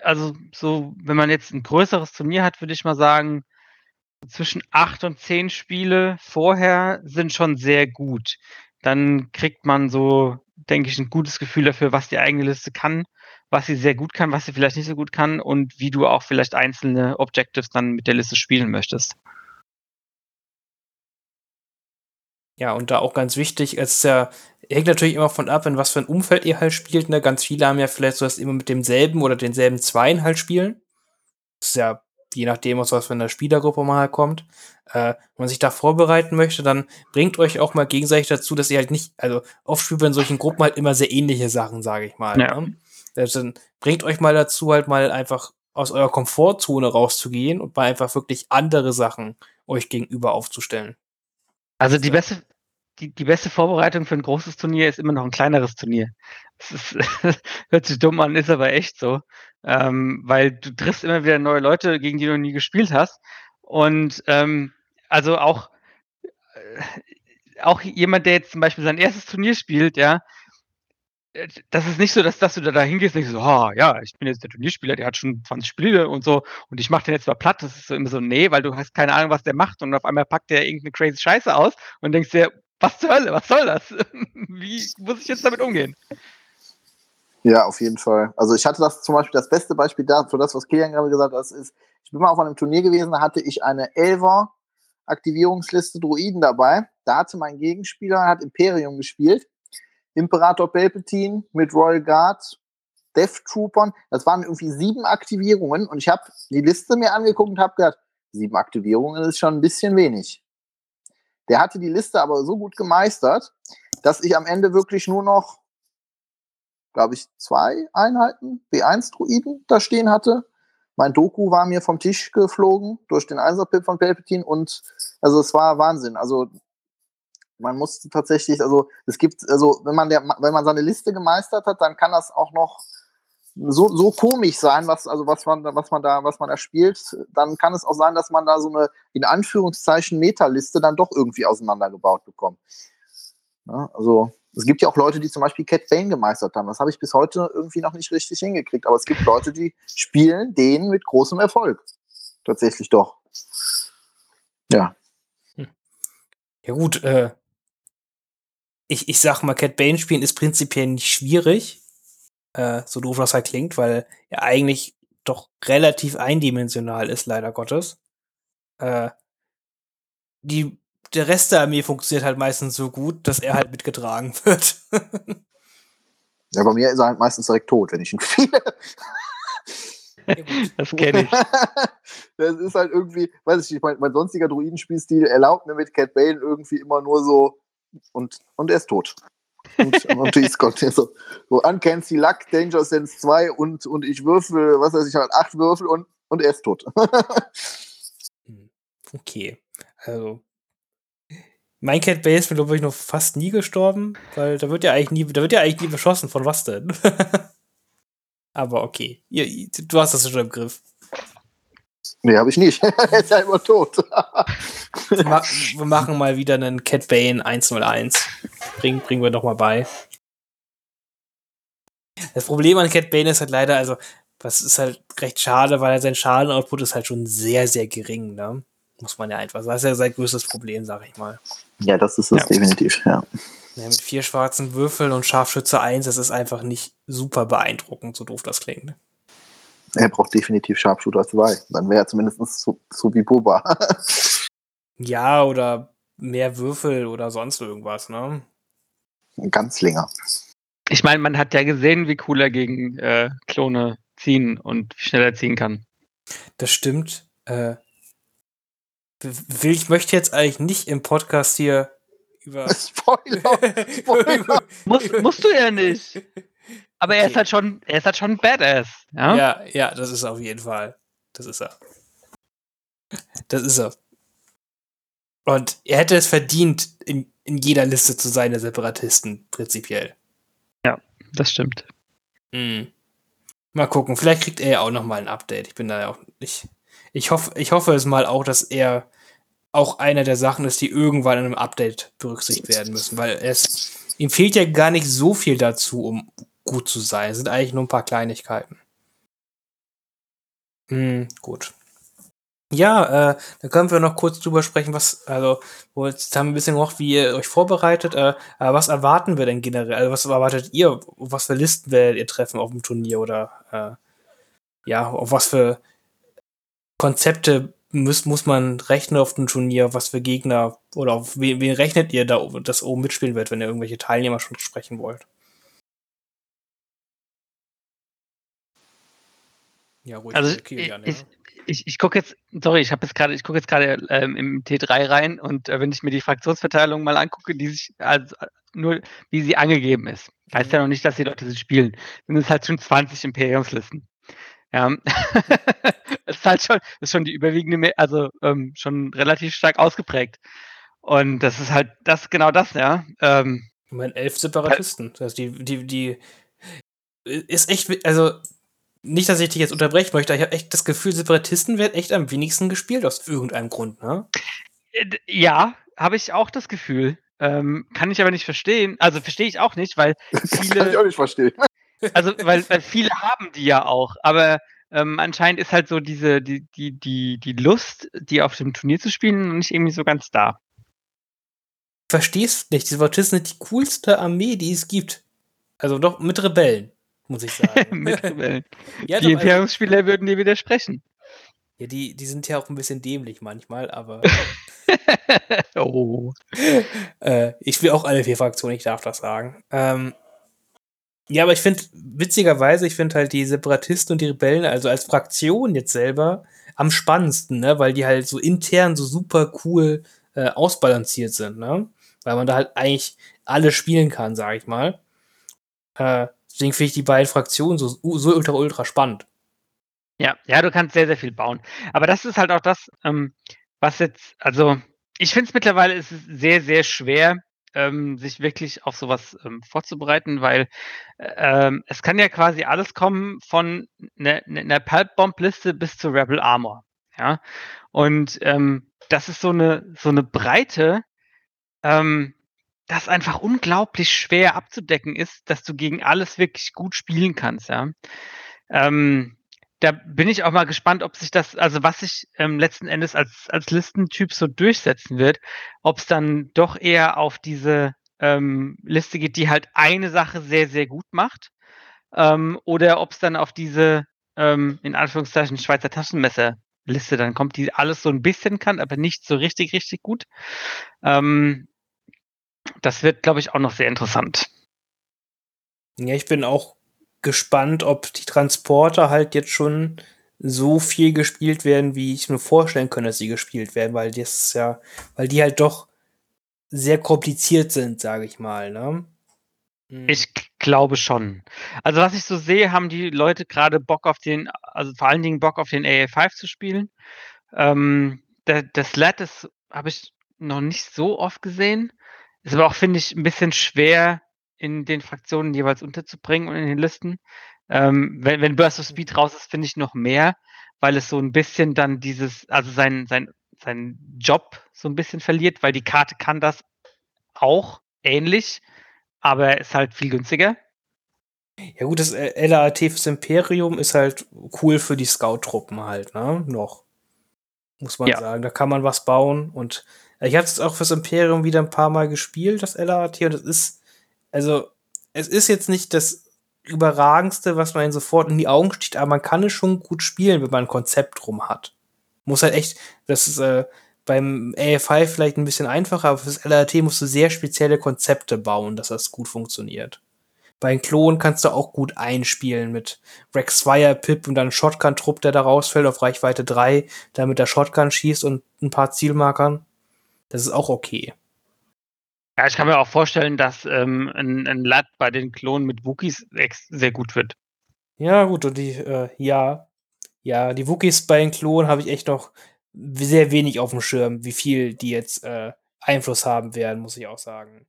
also so, wenn man jetzt ein größeres Turnier hat, würde ich mal sagen, zwischen acht und zehn Spiele vorher sind schon sehr gut. Dann kriegt man so, denke ich, ein gutes Gefühl dafür, was die eigene Liste kann, was sie sehr gut kann, was sie vielleicht nicht so gut kann und wie du auch vielleicht einzelne Objectives dann mit der Liste spielen möchtest. Ja, und da auch ganz wichtig, es ist ja, hängt natürlich immer von ab, in was für ein Umfeld ihr halt spielt. Ne? Ganz viele haben ja vielleicht so, dass immer mit demselben oder denselben Zweien halt spielen. Das ist ja je nachdem, aus was für einer Spielergruppe man halt kommt. Äh, wenn man sich da vorbereiten möchte, dann bringt euch auch mal gegenseitig dazu, dass ihr halt nicht, also oft spielt man in solchen Gruppen halt immer sehr ähnliche Sachen, sage ich mal. Ja. Ne? Dann bringt euch mal dazu, halt mal einfach aus eurer Komfortzone rauszugehen und mal einfach wirklich andere Sachen euch gegenüber aufzustellen. Also die beste, die, die beste Vorbereitung für ein großes Turnier ist immer noch ein kleineres Turnier. Das ist, *laughs* hört sich dumm an, ist aber echt so. Ähm, weil du triffst immer wieder neue Leute, gegen die du nie gespielt hast. Und ähm, also auch, äh, auch jemand, der jetzt zum Beispiel sein erstes Turnier spielt, ja, das ist nicht so, dass, dass du da hingehst und denkst so, oh, ja, ich bin jetzt der Turnierspieler, der hat schon 20 Spiele und so und ich mache den jetzt mal platt. Das ist so immer so, nee, weil du hast keine Ahnung, was der macht und auf einmal packt der irgendeine crazy Scheiße aus und denkst dir, was zur Hölle, was soll das? *laughs* Wie muss ich jetzt damit umgehen? Ja, auf jeden Fall. Also ich hatte das zum Beispiel, das beste Beispiel da, für das, was Kilian gerade gesagt hat, ist, ich bin mal auf einem Turnier gewesen, da hatte ich eine Elver Aktivierungsliste Druiden dabei. Da hatte mein Gegenspieler, hat Imperium gespielt Imperator Palpatine mit Royal Guard, Death Troopern. Das waren irgendwie sieben Aktivierungen und ich habe die Liste mir angeguckt und habe gedacht, sieben Aktivierungen ist schon ein bisschen wenig. Der hatte die Liste aber so gut gemeistert, dass ich am Ende wirklich nur noch, glaube ich, zwei Einheiten B1-Druiden da stehen hatte. Mein Doku war mir vom Tisch geflogen durch den Einserpip von Palpatine und also es war Wahnsinn. Also man muss tatsächlich, also es gibt, also wenn man der, wenn man seine Liste gemeistert hat, dann kann das auch noch so, so komisch sein, was, also was man, was man da, was man da spielt, dann kann es auch sein, dass man da so eine, in Anführungszeichen, Meta-Liste dann doch irgendwie auseinandergebaut bekommt. Ja, also, es gibt ja auch Leute, die zum Beispiel Cat Bane gemeistert haben. Das habe ich bis heute irgendwie noch nicht richtig hingekriegt. Aber es gibt Leute, die spielen den mit großem Erfolg. Tatsächlich doch. Ja. Hm. Ja, gut, äh, ich, ich sag mal, Cat Bane spielen ist prinzipiell nicht schwierig, äh, so doof das halt klingt, weil er eigentlich doch relativ eindimensional ist, leider Gottes. Äh, die, der Rest der Armee funktioniert halt meistens so gut, dass er halt mitgetragen *laughs* wird. ja, bei mir ist er halt meistens direkt tot, wenn ich ihn spiele. *laughs* das kenne ich. *laughs* das ist halt irgendwie, weiß ich nicht, mein, mein sonstiger Druidenspielstil erlaubt mir mit Cat Bane irgendwie immer nur so und, und er ist tot. Und, und ist Gott. So, so Uncancy Luck, Danger Sense 2 und, und ich würfel, was weiß ich, halt acht Würfel und, und er ist tot. Hm, okay. Also. Mein Cat Base mir, glaube ich, noch fast nie gestorben, weil da wird ja eigentlich nie, da wird ja eigentlich nie beschossen. Von was denn? *laughs* Aber okay. du hast das schon im Griff. Nee, habe ich nicht. *laughs* er ist ja immer tot. wir, ma wir, machen mal wieder einen Cat Bane 101. Bring, bringen wir doch mal bei. Das Problem an Cat Bane ist halt leider, also, was ist halt recht schade, weil sein Schaden-Output ist halt schon sehr, sehr gering, ne? Muss man ja einfach sagen. Das ist ja sein größtes Problem, sag ich mal. Ja, das ist es ja. definitiv, ja. ja. Mit vier schwarzen Würfeln und Scharfschütze 1, das ist einfach nicht super beeindruckend, so doof das klingt. Er braucht definitiv Scharfshooter 2. Dann wäre er zumindest so, so wie Boba. *laughs* ja, oder mehr Würfel oder sonst irgendwas, ne? Ganz länger. Ich meine, man hat ja gesehen, wie cool er gegen äh, Klone ziehen und wie schnell er ziehen kann. Das stimmt. Äh, will, ich möchte jetzt eigentlich nicht im Podcast hier über. *laughs* Spoiler! *laughs* Spoiler. Muss, musst du ja nicht. Aber er ist halt schon, er ist halt schon Badass. Ja? ja, ja, das ist er auf jeden Fall. Das ist er. Das ist er. Und er hätte es verdient, in, in jeder Liste zu sein, der Separatisten, prinzipiell. Ja, das stimmt. Mhm. Mal gucken, vielleicht kriegt er ja auch noch mal ein Update. Ich bin da ja auch nicht. Ich hoffe, ich hoffe es mal auch, dass er auch einer der Sachen ist, die irgendwann in einem Update berücksichtigt werden müssen, weil es ihm fehlt ja gar nicht so viel dazu, um gut zu sein. Es sind eigentlich nur ein paar Kleinigkeiten. Hm, gut. Ja, äh, dann können wir noch kurz drüber sprechen, was, also, jetzt haben wir ein bisschen noch, wie ihr euch vorbereitet, äh, was erwarten wir denn generell? Also, was erwartet ihr? Was für Listen werdet ihr treffen auf dem Turnier oder, äh, ja, auf was für Konzepte muss, muss man rechnen auf dem Turnier, was für Gegner oder auf wen, wen rechnet ihr da, das oben mitspielen wird, wenn ihr irgendwelche Teilnehmer schon sprechen wollt? Ja, ruhig. Also okay, ich, ich, ich, ich gucke jetzt, sorry, ich habe jetzt gerade, ich gucke jetzt gerade ähm, im T3 rein und äh, wenn ich mir die Fraktionsverteilung mal angucke, die sich also nur wie sie angegeben ist, heißt ja mhm. noch nicht, dass die Leute sie spielen. Sind es halt schon 20 Imperiumslisten. Ja, das *laughs* ist halt schon, ist schon die überwiegende, also ähm, schon relativ stark ausgeprägt. Und das ist halt das genau das, ja. Ähm, ich meine, elf Separatisten. Das heißt, die, die, die ist echt, also nicht, dass ich dich jetzt unterbrechen möchte, ich habe echt das Gefühl, Separatisten werden echt am wenigsten gespielt aus irgendeinem Grund, ne? Äh, ja, habe ich auch das Gefühl. Ähm, kann ich aber nicht verstehen. Also verstehe ich auch nicht, weil *laughs* viele. kann ich auch nicht verstehen. *laughs* Also, weil, weil viele haben die ja auch, aber ähm, anscheinend ist halt so diese, die, die, die, die Lust, die auf dem Turnier zu spielen, nicht irgendwie so ganz da. Verstehst nicht, die Separatisten sind die coolste Armee, die es gibt. Also doch mit Rebellen muss ich sagen. *laughs* Ja, die Imperiumsspieler also, würden dir widersprechen. Ja, die, die sind ja auch ein bisschen dämlich manchmal, aber. *laughs* oh. Äh, ich will auch alle vier Fraktionen, ich darf das sagen. Ähm, ja, aber ich finde, witzigerweise, ich finde halt die Separatisten und die Rebellen, also als Fraktion jetzt selber, am spannendsten, ne? Weil die halt so intern so super cool äh, ausbalanciert sind, ne? Weil man da halt eigentlich alle spielen kann, sag ich mal. Äh, Deswegen finde ich die beiden Fraktionen so, so ultra, ultra spannend. Ja, ja, du kannst sehr, sehr viel bauen. Aber das ist halt auch das, ähm, was jetzt, also ich finde es mittlerweile ist sehr, sehr schwer, ähm, sich wirklich auf sowas ähm, vorzubereiten, weil äh, ähm, es kann ja quasi alles kommen von einer ne, ne Pulp-Bomb-Liste bis zu Rebel Armor. Ja. Und ähm, das ist so eine, so eine Breite, ähm, das einfach unglaublich schwer abzudecken ist, dass du gegen alles wirklich gut spielen kannst, ja. Ähm, da bin ich auch mal gespannt, ob sich das, also was sich ähm, letzten Endes als, als Listentyp so durchsetzen wird, ob es dann doch eher auf diese ähm, Liste geht, die halt eine Sache sehr, sehr gut macht, ähm, oder ob es dann auf diese, ähm, in Anführungszeichen, Schweizer Taschenmesser-Liste dann kommt, die alles so ein bisschen kann, aber nicht so richtig, richtig gut. Ähm, das wird, glaube ich, auch noch sehr interessant. Ja, ich bin auch gespannt, ob die Transporter halt jetzt schon so viel gespielt werden, wie ich mir vorstellen könnte, dass sie gespielt werden, weil das ja, weil die halt doch sehr kompliziert sind, sage ich mal, ne? Hm. Ich glaube schon. Also was ich so sehe, haben die Leute gerade Bock auf den, also vor allen Dingen Bock auf den AA5 zu spielen. Ähm, der, das Lat habe ich noch nicht so oft gesehen. Ist aber auch, finde ich, ein bisschen schwer in den Fraktionen jeweils unterzubringen und in den Listen. Ähm, wenn, wenn Burst of Speed raus ist, finde ich noch mehr, weil es so ein bisschen dann dieses, also sein, sein, sein Job so ein bisschen verliert, weil die Karte kann das auch ähnlich, aber er ist halt viel günstiger. Ja gut, das LAT fürs Imperium ist halt cool für die Scout-Truppen halt, ne? Noch. Muss man Ja. sagen. Da kann man was bauen. Und ich habe es auch fürs Imperium wieder ein paar Mal gespielt, das LAT, und es ist, also, es ist jetzt nicht das überragendste, was man sofort in die Augen sticht, aber man kann es schon gut spielen, wenn man ein Konzept drum hat. Muss halt echt, das ist äh, beim AFI vielleicht ein bisschen einfacher, aber fürs LAT musst du sehr spezielle Konzepte bauen, dass das gut funktioniert. Bei den Klonen kannst du auch gut einspielen mit Rex Fire Pip und dann Shotgun-Trupp, der da rausfällt auf Reichweite 3, der mit der Shotgun schießt und ein paar Zielmarkern. Das ist auch okay. Ja, ich kann mir auch vorstellen, dass ähm, ein, ein Lat bei den Klonen mit Wookies sehr gut wird. Ja, gut, und die, äh, ja, ja, die Wookies bei den Klonen habe ich echt noch sehr wenig auf dem Schirm, wie viel die jetzt äh, Einfluss haben werden, muss ich auch sagen.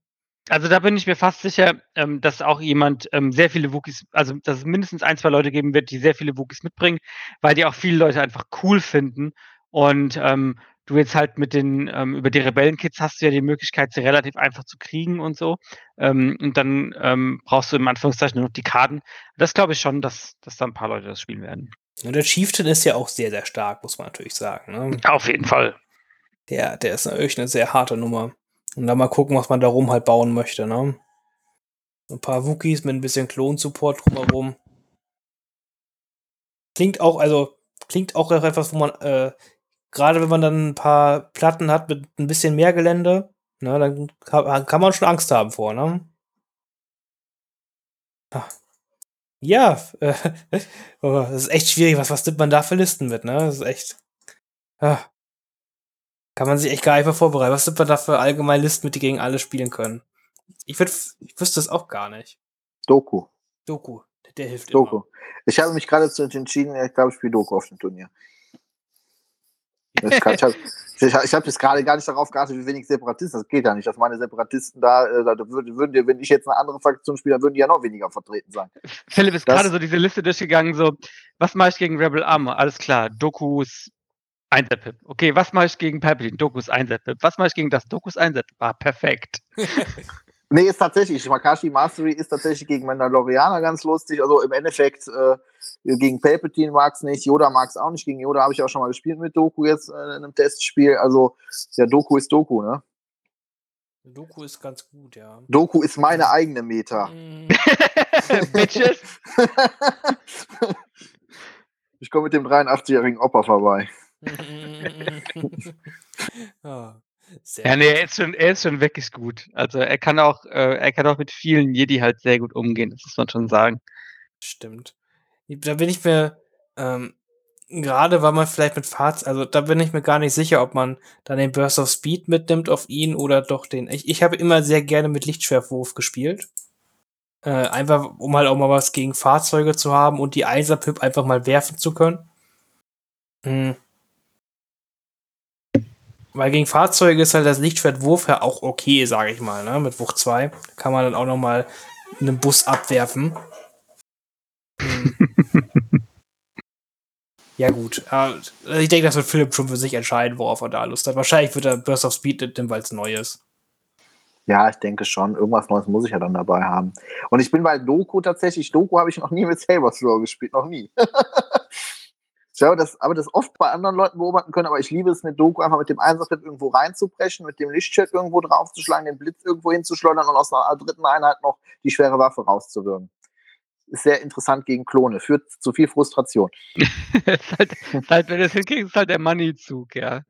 Also da bin ich mir fast sicher, ähm, dass auch jemand ähm, sehr viele Wookies, also dass es mindestens ein, zwei Leute geben wird, die sehr viele Wookies mitbringen, weil die auch viele Leute einfach cool finden. Und ähm, du jetzt halt mit den, ähm, über die Rebellenkits hast du ja die Möglichkeit, sie relativ einfach zu kriegen und so. Ähm, und dann ähm, brauchst du im Anführungszeichen nur noch die Karten. Das glaube ich schon, dass, dass da ein paar Leute das spielen werden. Und der Chieftain ist ja auch sehr, sehr stark, muss man natürlich sagen. Ne? Auf jeden Fall. Der, der ist natürlich eine sehr harte Nummer. Und dann mal gucken, was man darum halt bauen möchte, ne? Ein paar Wookies mit ein bisschen Klon-Support drumherum. Klingt auch, also, klingt auch etwas, wo man, äh, gerade wenn man dann ein paar Platten hat mit ein bisschen mehr Gelände, ne, dann kann, kann man schon Angst haben vor, ne? Ah. Ja, äh, *laughs* oh, das ist echt schwierig. Was, was nimmt man da für Listen mit, ne? Das ist echt. Ah. Kann man sich echt gar nicht mehr vorbereiten. Was nimmt man da für allgemeine Listen mit, die gegen alle spielen können? Ich, würd, ich wüsste es auch gar nicht. Doku. Doku, der, hilft Doku. immer. Ich habe mich gerade entschieden, ich glaube, ich spiele Doku auf dem Turnier. Ich, ich habe ich, hab jetzt gerade gar nicht darauf geachtet, wie wenig Separatisten. Das geht ja nicht, dass meine Separatisten da, äh, da würden, würden die, wenn ich jetzt eine andere Fraktion spiele, dann würden die ja noch weniger vertreten sein. Philipp ist Das- gerade so diese Liste durchgegangen, so, was mache ich gegen Rebel Armor? Alles klar, Dokus Einser-Pip. Okay, was mache ich gegen Palpatine? Dokus Einser-Pip. Was mache ich gegen das? Dokus Einser-Pip. Ah, perfekt. *laughs* Nee, ist tatsächlich. Makashi Mastery ist tatsächlich gegen Mandalorianer ganz lustig. Also im Endeffekt äh, gegen Palpatine mag es nicht, Yoda mag es auch nicht. Gegen Yoda habe ich auch schon mal gespielt mit Doku jetzt äh, in einem Testspiel. Also ja, Doku ist Doku, ne? Doku ist ganz gut, ja. Doku ist meine eigene Meta. Mm. *laughs* Bitches. *laughs* Ich komme mit dem 83-jährigen Opa vorbei. *laughs* sehr Ja, nee, er ist schon, er ist schon wirklich gut. Also er kann auch, äh, er kann auch mit vielen Jedi halt sehr gut umgehen, das muss man schon sagen. Stimmt. Da bin ich mir, ähm, gerade weil man vielleicht mit Fahrt, also da bin ich mir gar nicht sicher, ob man dann den Burst of Speed mitnimmt auf ihn oder doch den. Ich, ich habe immer sehr gerne mit Lichtschwerwurf gespielt. Äh, einfach, um halt auch mal was gegen Fahrzeuge zu haben und die Einser-Pip einfach mal werfen zu können. Hm. Weil gegen Fahrzeuge ist halt das Lichtschwertwurf ja auch okay, sage ich mal, ne? Mit Wucht 2 kann man dann auch noch mal einen Bus abwerfen. Hm. *laughs* ja, gut. Äh, ich denke, das wird Philipp schon für sich entscheiden, worauf er da Lust hat. Wahrscheinlich wird er Burst of Speed mitnehmen, weil es neu ist. Ja, ich denke schon. Irgendwas Neues muss ich ja dann dabei haben. Und ich bin bei Doku tatsächlich. Doku habe ich noch nie mit Saber Thrower gespielt. Noch nie. *laughs* ich habe das, aber das oft bei anderen Leuten beobachten können. Aber ich liebe es mit Doku einfach mit dem Einsatzpad irgendwo reinzubrechen, mit dem Lichtschwert irgendwo draufzuschlagen, den Blitz irgendwo hinzuschleudern und aus einer dritten Einheit noch die schwere Waffe rauszuwirken. Ist sehr interessant gegen Klone. Führt zu viel Frustration. *laughs* ist halt, ist halt, wenn du es hinkriegst, ist halt der Money-Zug, ja.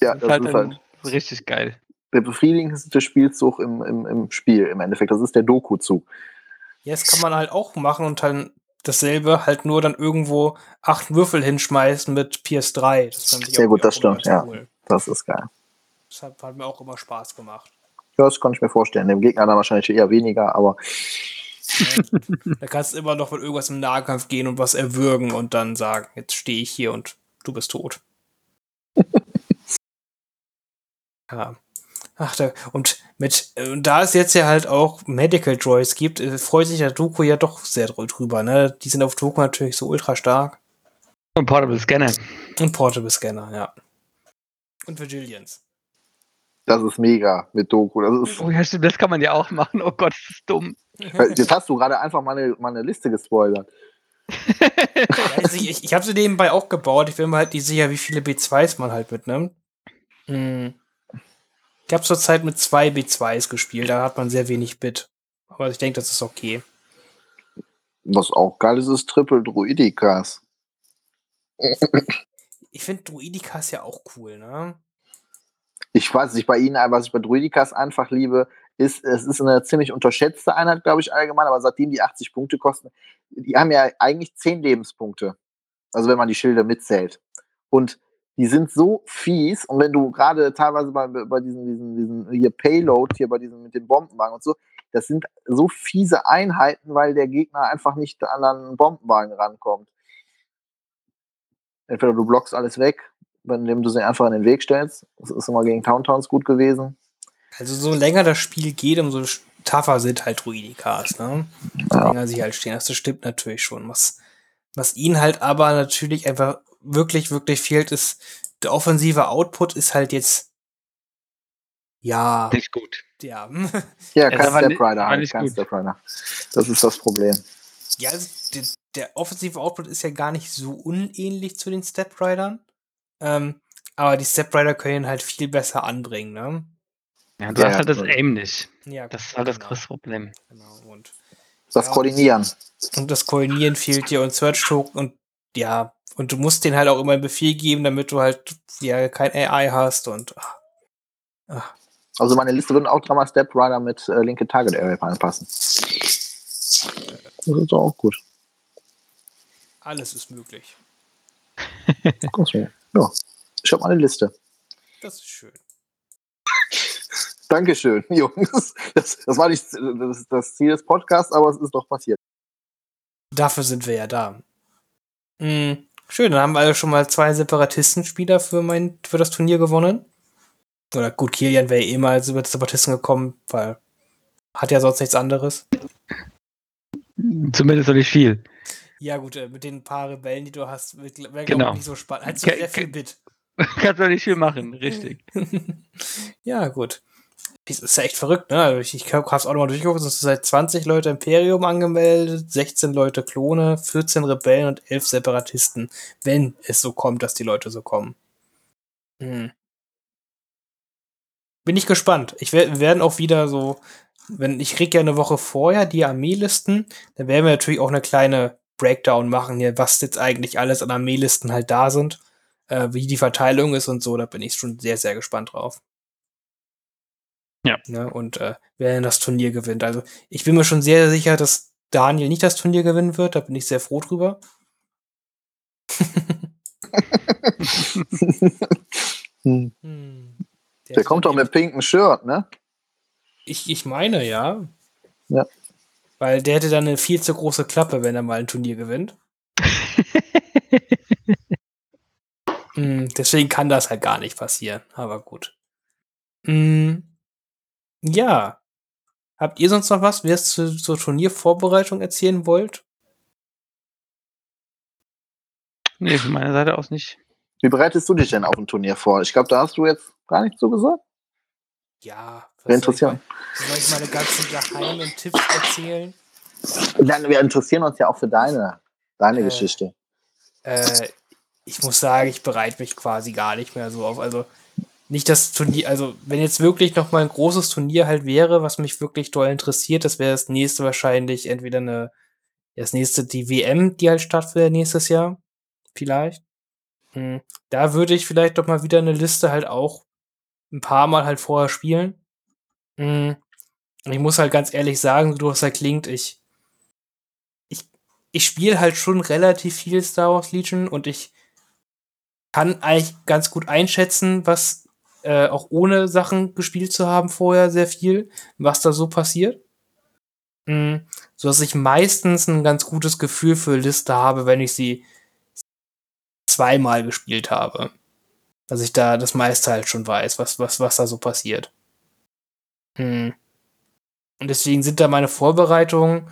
Ja, ist das halt ist halt richtig geil. der befriedigendste Spielzug im, im, im Spiel im Endeffekt. Das ist der Doku-Zug. Ja, das kann man halt auch machen und dann dasselbe halt nur dann irgendwo acht Würfel hinschmeißen mit PS3. Das Sehr gut, das stimmt, ja. Cool. Das ist geil. Das hat, hat mir auch immer Spaß gemacht. Ja, das kann ich mir vorstellen. Dem Gegner dann wahrscheinlich eher weniger, aber da kannst du immer noch mit irgendwas im Nahkampf gehen und was erwürgen und dann sagen, jetzt stehe ich hier und du bist tot. *laughs* ja. Ach, da, und mit, und da es jetzt ja halt auch Medical Droids gibt, äh, freut sich der Doku ja doch sehr dr- drüber, ne? Die sind auf Doku natürlich so ultra stark. Und Portable Scanner. Und Portable Scanner, ja. Und Vigilians. Das ist mega mit Doku. Das, ist, Oh ja, stimmt, das kann man ja auch machen. Oh Gott, das ist dumm. Jetzt hast du gerade einfach meine, meine Liste gespoilert. *laughs* also ich ich habe sie nebenbei auch gebaut. Ich bin mir halt nicht sicher, wie viele B2s man halt mitnimmt. Hm. Ich habe zurzeit mit zwei B2s gespielt. Da hat man sehr wenig Bit. Aber ich denke, das ist okay. Was auch geil ist, ist Triple Druidikas. Ich finde Druidikas ja auch cool, ne? Ich weiß nicht, bei ihnen, was ich bei Druidikas einfach liebe, ist, es ist eine ziemlich unterschätzte Einheit, glaube ich, allgemein, aber seitdem die 80 Punkte kosten, die haben ja eigentlich 10 Lebenspunkte. Also wenn man die Schilde mitzählt. Und die sind so fies und wenn du gerade teilweise bei, bei diesen, diesen, diesen hier Payload, hier bei diesen mit den Bombenwagen und so, das sind so fiese Einheiten, weil der Gegner einfach nicht an einen Bombenwagen rankommt. Entweder du blockst alles weg, indem du sie einfach in den Weg stellst. Das ist immer gegen Towntowns gut gewesen. Also so länger das Spiel geht, umso tougher sind halt Druidikas, ne? Je Ja. länger sie halt stehen. Das stimmt natürlich schon. Was, was ihnen halt aber natürlich einfach wirklich, wirklich fehlt, ist, der offensive Output ist halt jetzt, ja, Nicht gut. ja, *laughs* Ja, kein Step Rider, halt, nicht kein. Step Rider. Das ist das Problem. ja, also der, der offensive Output ist ja gar nicht so unähnlich zu den Step Riders. Ähm, aber die Step Rider können ihn halt viel besser anbringen, ne? Ja, du Ja, hast halt das. Aim nicht. Ja, Das ist halt das genau, größte Problem. Genau, und Das Ja. Koordinieren. Und das Koordinieren fehlt dir und Search Token und ja, und du musst den halt auch immer einen Befehl geben, damit du halt ja kein AI hast und ach, Also meine Liste würden auch dreimal Step Rider mit äh, linke Target Area anpassen. Das ist auch gut. alles ist möglich. *laughs* Ja, ich habe meine Liste. Das ist schön. Dankeschön, *laughs* Jungs. Das, das war nicht das, das Ziel des Podcasts, aber es ist doch passiert. Dafür sind wir ja da. Hm, schön, dann haben wir also schon mal zwei Separatistenspieler für mein für das Turnier gewonnen. Oder gut, Kilian wäre eh mal als über die Separatisten gekommen, weil hat ja sonst nichts anderes. Zumindest noch nicht viel. Ja gut, äh, mit den paar Rebellen, die du hast, wäre Genau. ich nicht so spannend. Halt so Ke- sehr viel Bit. *laughs* Kannst noch nicht viel machen, richtig. *laughs* ja, gut. Das ist ja echt verrückt, ne? Also ich, ich hab's auch nochmal durchgeguckt, es sind seit 20 Leute Imperium angemeldet, 16 Leute Klone, 14 Rebellen und 11 Separatisten, wenn es so kommt, dass die Leute so kommen. Hm. Bin ich gespannt. Ich werd, werden auch wieder so, wenn ich krieg ja eine Woche vorher die Armeelisten, dann werden wir natürlich auch eine kleine Breakdown machen hier, was jetzt eigentlich alles an Armeelisten halt da sind, äh, wie die Verteilung ist und so. Da bin ich schon sehr, sehr gespannt drauf. Ja. Ne, und äh, wer denn das Turnier gewinnt. Also ich bin mir schon sehr sicher, dass Daniel nicht das Turnier gewinnen wird. Da bin ich sehr froh drüber. Hm. *laughs* Hm. Der kommt doch mit pinkem Shirt, ne? Ich, ich meine, ja. Ja. Weil der hätte dann eine viel zu große Klappe, wenn er mal ein Turnier gewinnt. *laughs* Hm, deswegen kann das halt gar nicht passieren. Aber gut. Hm, ja. Habt ihr sonst noch was, wer es zu, zur Turniervorbereitung erzählen wollt? Nee, von meiner Seite aus nicht. Wie bereitest du dich denn auf ein Turnier vor? Ich glaube, da hast du jetzt gar nichts so gesagt. Ja. Wäre soll ich mal- interessant. Soll ich meine ganzen geheimen Tipps erzählen? Dann, wir interessieren uns ja auch für deine, deine Äh. Geschichte. Äh, ich muss sagen, ich bereite mich quasi gar nicht mehr so auf. Also nicht das Turnier, also wenn jetzt wirklich noch mal ein großes Turnier halt wäre, was mich wirklich doll interessiert, das wäre das nächste wahrscheinlich entweder eine, das nächste die WM, die halt stattfindet nächstes Jahr, vielleicht. Hm, Da würde ich vielleicht doch mal wieder eine Liste halt auch ein paar Mal halt vorher spielen. Hm, Ich muss halt ganz ehrlich sagen, so es halt klingt, ich ich, ich spiele halt schon relativ viel Star Wars Legion und ich kann eigentlich ganz gut einschätzen, was äh, auch ohne Sachen gespielt zu haben vorher sehr viel, was da so passiert. Mm, so dass ich meistens ein ganz gutes Gefühl für Liste habe, wenn ich sie zweimal gespielt habe. Dass ich da das meiste halt schon weiß, was, was, was da so passiert. Mm. Und deswegen sind da meine Vorbereitungen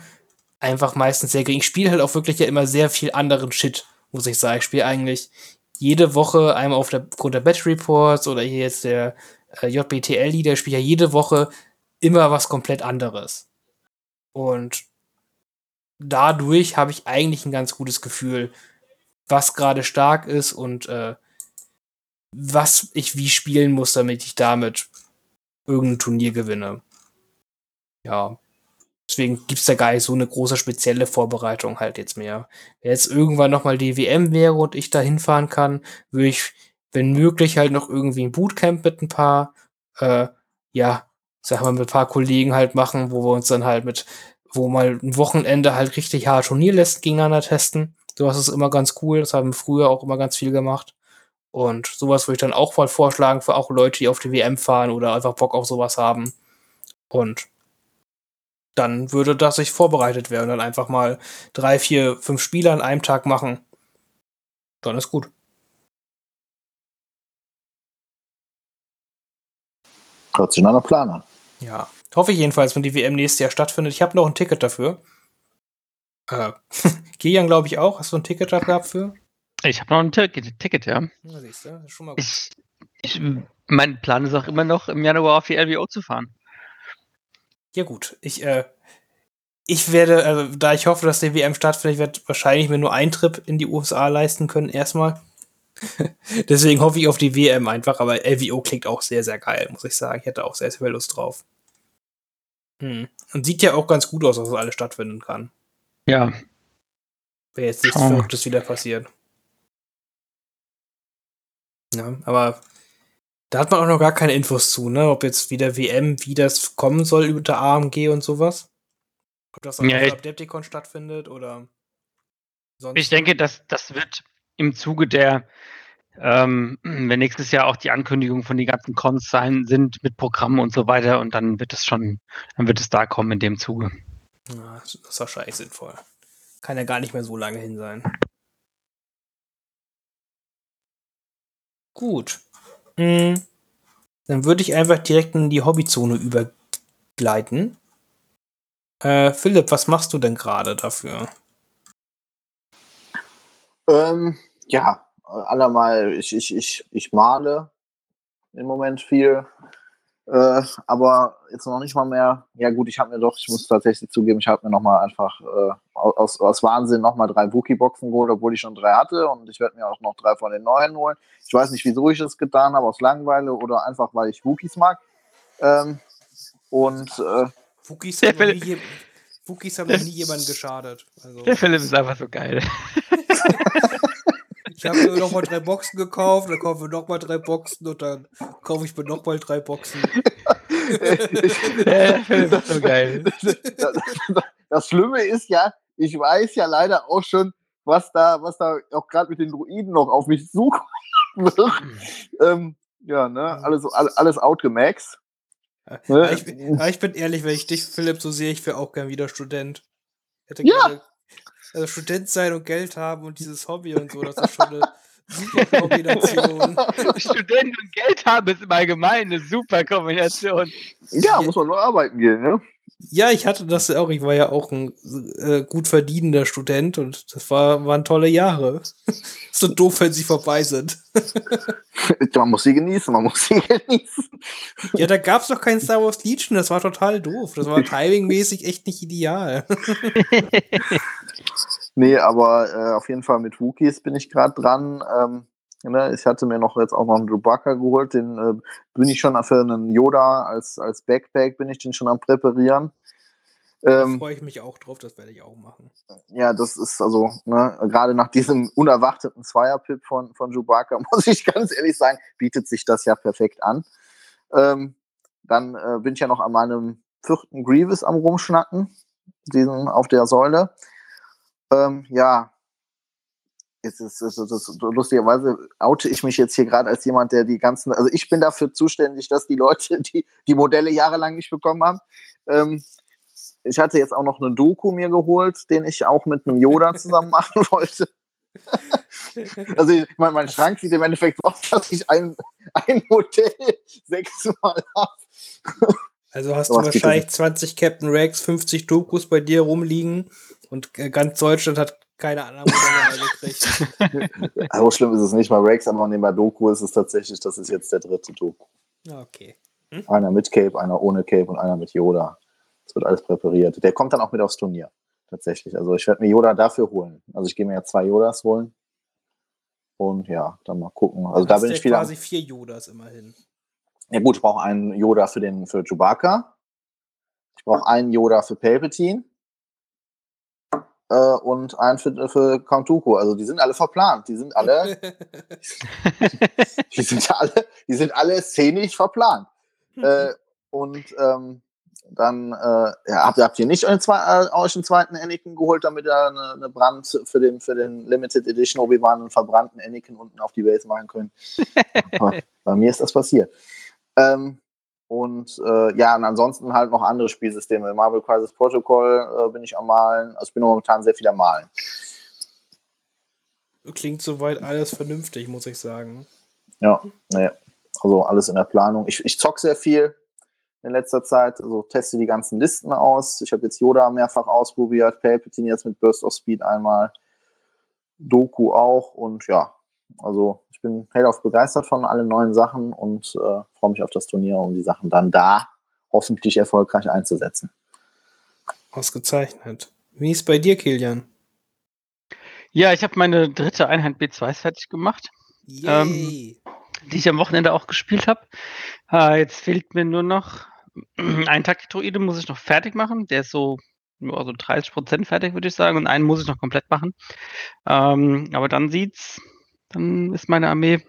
einfach meistens sehr gering. Ich spiele halt auch wirklich ja immer sehr viel anderen Shit muss ich sagen. Ich spiele eigentlich jede Woche einmal auf der Grund der Batch Reports oder hier jetzt der äh, JBTL-Leader spielt ja jede Woche immer was komplett anderes. Und dadurch habe ich eigentlich ein ganz gutes Gefühl, was gerade stark ist und äh, was ich wie spielen muss, damit ich damit irgendein Turnier gewinne. Ja. Deswegen gibt es da gar nicht so eine große spezielle Vorbereitung halt jetzt mehr. Wenn jetzt irgendwann nochmal die WM wäre und ich da hinfahren kann, würde ich, wenn möglich, halt noch irgendwie ein Bootcamp mit ein paar, äh, ja, sag mal, mit ein paar Kollegen halt machen, wo wir uns dann halt mit, wo mal ein Wochenende halt richtig hart Turnierlisten gegeneinander testen. Sowas ist immer ganz cool. Das haben wir früher auch immer ganz viel gemacht. Und sowas würde ich dann auch mal vorschlagen für auch Leute, die auf die WM fahren oder einfach Bock auf sowas haben. Und dann würde das sich vorbereitet werden und dann einfach mal drei, vier, fünf Spiele an einem Tag machen. Dann ist gut. Hört sich nach einer Plan an. Ja, hoffe ich jedenfalls, wenn die WM nächstes Jahr stattfindet. Ich habe noch ein Ticket dafür. Äh, *laughs* Kian, glaube ich, auch. Hast du ein Ticket dafür? Ich habe noch ein Ticket, Ticket ja. ja siehst du, schon mal gut. Ich, ich, mein Plan ist auch immer noch, im Januar auf die LWO zu fahren. Ja, gut. Ich, äh, ich werde, also da ich hoffe, dass die WM stattfindet, ich werde wahrscheinlich mir nur einen Trip in die USA leisten können, erstmal. *laughs* Deswegen hoffe ich auf die WM einfach, aber LWO klingt auch sehr, sehr geil, muss ich sagen. Ich hätte auch sehr, sehr viel Lust drauf. Hm. Und sieht ja auch ganz gut aus, dass das alles stattfinden kann. Ja. Wäre jetzt nichts oh. Verrücktes wieder passiert. Ja, aber da hat man auch noch gar keine Infos zu, ne? Ob jetzt wieder WM, wie das kommen soll über der AMG und sowas. Ob das auch ja, auf Adepticon stattfindet oder sonst. Ich denke, das, das wird im Zuge der, ähm, *clears throat* wenn nächstes Jahr auch die Ankündigung von den ganzen Cons sein sind mit Programmen und so weiter und dann wird es schon, dann wird es da kommen in dem Zuge. Ja, das ist wahrscheinlich sinnvoll. Kann ja gar nicht mehr so lange hin sein. Gut. Mhm. Dann würde ich einfach direkt in die Hobbyzone übergleiten. Äh, Philipp, was machst du denn gerade dafür? Ähm, ja, allermal, ich, ich, ich, ich male im Moment viel. Äh, aber jetzt noch nicht mal mehr. Ja, gut, ich habe mir doch, ich muss tatsächlich zugeben, ich habe mir noch mal einfach äh, aus, aus Wahnsinn noch mal drei Wookie-Boxen geholt, obwohl ich schon drei hatte. Und ich werde mir auch noch drei von den neuen holen. Ich weiß nicht, wieso ich das getan habe, aus Langeweile oder einfach, weil ich Wookies mag. Ähm, und äh, Wookies, haben noch nie, Wookies haben noch nie jemandem geschadet. Also. Der Philipp ist einfach so geil. *laughs* Ich habe mir nochmal drei Boxen gekauft, dann kaufen wir nochmal drei Boxen und dann kaufe ich mir nochmal drei Boxen. *laughs* *laughs* das ist so geil. Das, das Schlimme ist ja, ich weiß ja leider auch schon, was da, was da auch gerade mit den Druiden noch auf mich suchen *laughs* wird. ähm, ja, ne, alles, alles outgemax. Ne? Ich, bin, ich bin ehrlich, wenn ich dich, Philipp, so sehe, ich wäre auch gern wieder Student. Hätte ja. gerne also Student sein und Geld haben und dieses Hobby und so, das ist schon eine super Kombination. *laughs* Student und Geld haben ist im Allgemeinen eine super Kombination. Ja, muss man nur arbeiten gehen, ne? Ja, ich hatte das auch. Ich war ja auch ein äh, gut verdienender Student und das war, waren tolle Jahre. *laughs* so doof, wenn sie vorbei sind. *laughs* man muss sie genießen, man muss sie *laughs* genießen. Ja, da gab es doch kein Star Wars Legion, das war total doof. Das war timingmäßig echt nicht ideal. nee, aber äh, auf jeden Fall mit Wookies bin ich gerade dran. Ähm, ich hatte mir noch jetzt auch noch einen Chewbacca geholt, den äh, bin ich schon für einen Yoda als, als Backpack, bin ich den schon am Präparieren. Ähm, da freue ich mich auch drauf, das werde ich auch machen. Ja, das ist also, ne, gerade nach diesem unerwarteten Zweierpip von, von Chewbacca, *laughs* muss ich ganz ehrlich sagen, bietet sich das ja perfekt an. Ähm, dann äh, bin ich ja noch an meinem vierten Grievous am Rumschnacken, diesen auf der Säule. Ähm, ja, ist, ist, ist, ist, lustigerweise oute ich mich jetzt hier gerade als jemand, der die ganzen, also ich bin dafür zuständig, dass die Leute, die die Modelle jahrelang nicht bekommen haben, ähm, ich hatte jetzt auch noch eine Doku mir geholt, den ich auch mit einem Yoda zusammen machen *laughs* wollte. also ich mein, mein Schrank sieht im Endeffekt so aus, dass ich ein, ein Modell *laughs* sechsmal habe. Also hast so du wahrscheinlich 20 Captain Rex, 50 Dokus bei dir rumliegen und ganz Deutschland hat keine anderen Modelle gekriegt. so *laughs* schlimm ist es nicht. Bei Rex, aber bei Doku ist es tatsächlich, das ist jetzt der dritte Doku. Okay. Hm? Einer mit Cape, einer ohne Cape und einer mit Yoda. Das wird alles präpariert. Der kommt dann auch mit aufs Turnier. Tatsächlich. Also ich werde mir Yoda dafür holen. Also ich gehe mir ja zwei Yodas holen. Und ja, dann mal gucken. Also da bin ich wieder. quasi vier Yodas immerhin. Ja gut, ich brauche einen Yoda für den für Chewbacca. Ich brauche einen Yoda für Palpatine. Äh, und einen für, für Count Dooku. Also die sind alle verplant. Die sind alle. *laughs* die sind alle, die sind alle szenisch verplant. äh, und ähm, dann äh, ja, habt, habt ihr nicht euch, äh, einen zweiten Anakin geholt, damit ihr eine, eine Brand für den, für den Limited Edition Obi-Wan einen verbrannten Anakin unten auf die Base machen können. *laughs* Bei mir ist das passiert. Ähm, und äh, ja, und ansonsten halt noch andere Spielsysteme. Marvel Crisis Protocol äh, bin ich am Malen. Also ich bin momentan sehr viel am Malen. Klingt soweit alles vernünftig, muss ich sagen. Ja, naja. Also alles in der Planung. Ich, ich zock sehr viel in letzter Zeit. Also teste die ganzen Listen aus. Ich habe jetzt Yoda mehrfach ausprobiert, Palpatine jetzt mit Burst of Speed einmal, Doku auch und ja, also ich bin hellauf begeistert von allen neuen Sachen und äh, freue mich auf das Turnier, um die Sachen dann da hoffentlich erfolgreich einzusetzen. Ausgezeichnet. Wie ist bei dir, Kilian? Ja, ich habe meine dritte Einheit B2 fertig gemacht. Ähm, die ich am Wochenende auch gespielt habe. Äh, jetzt fehlt mir nur noch *clears throat* ein Taktikdroide muss ich noch fertig machen. Der ist so nur so 30 Prozent fertig, würde ich sagen. Und einen muss ich noch komplett machen. Ähm, aber dann sieht's, dann ist meine Armee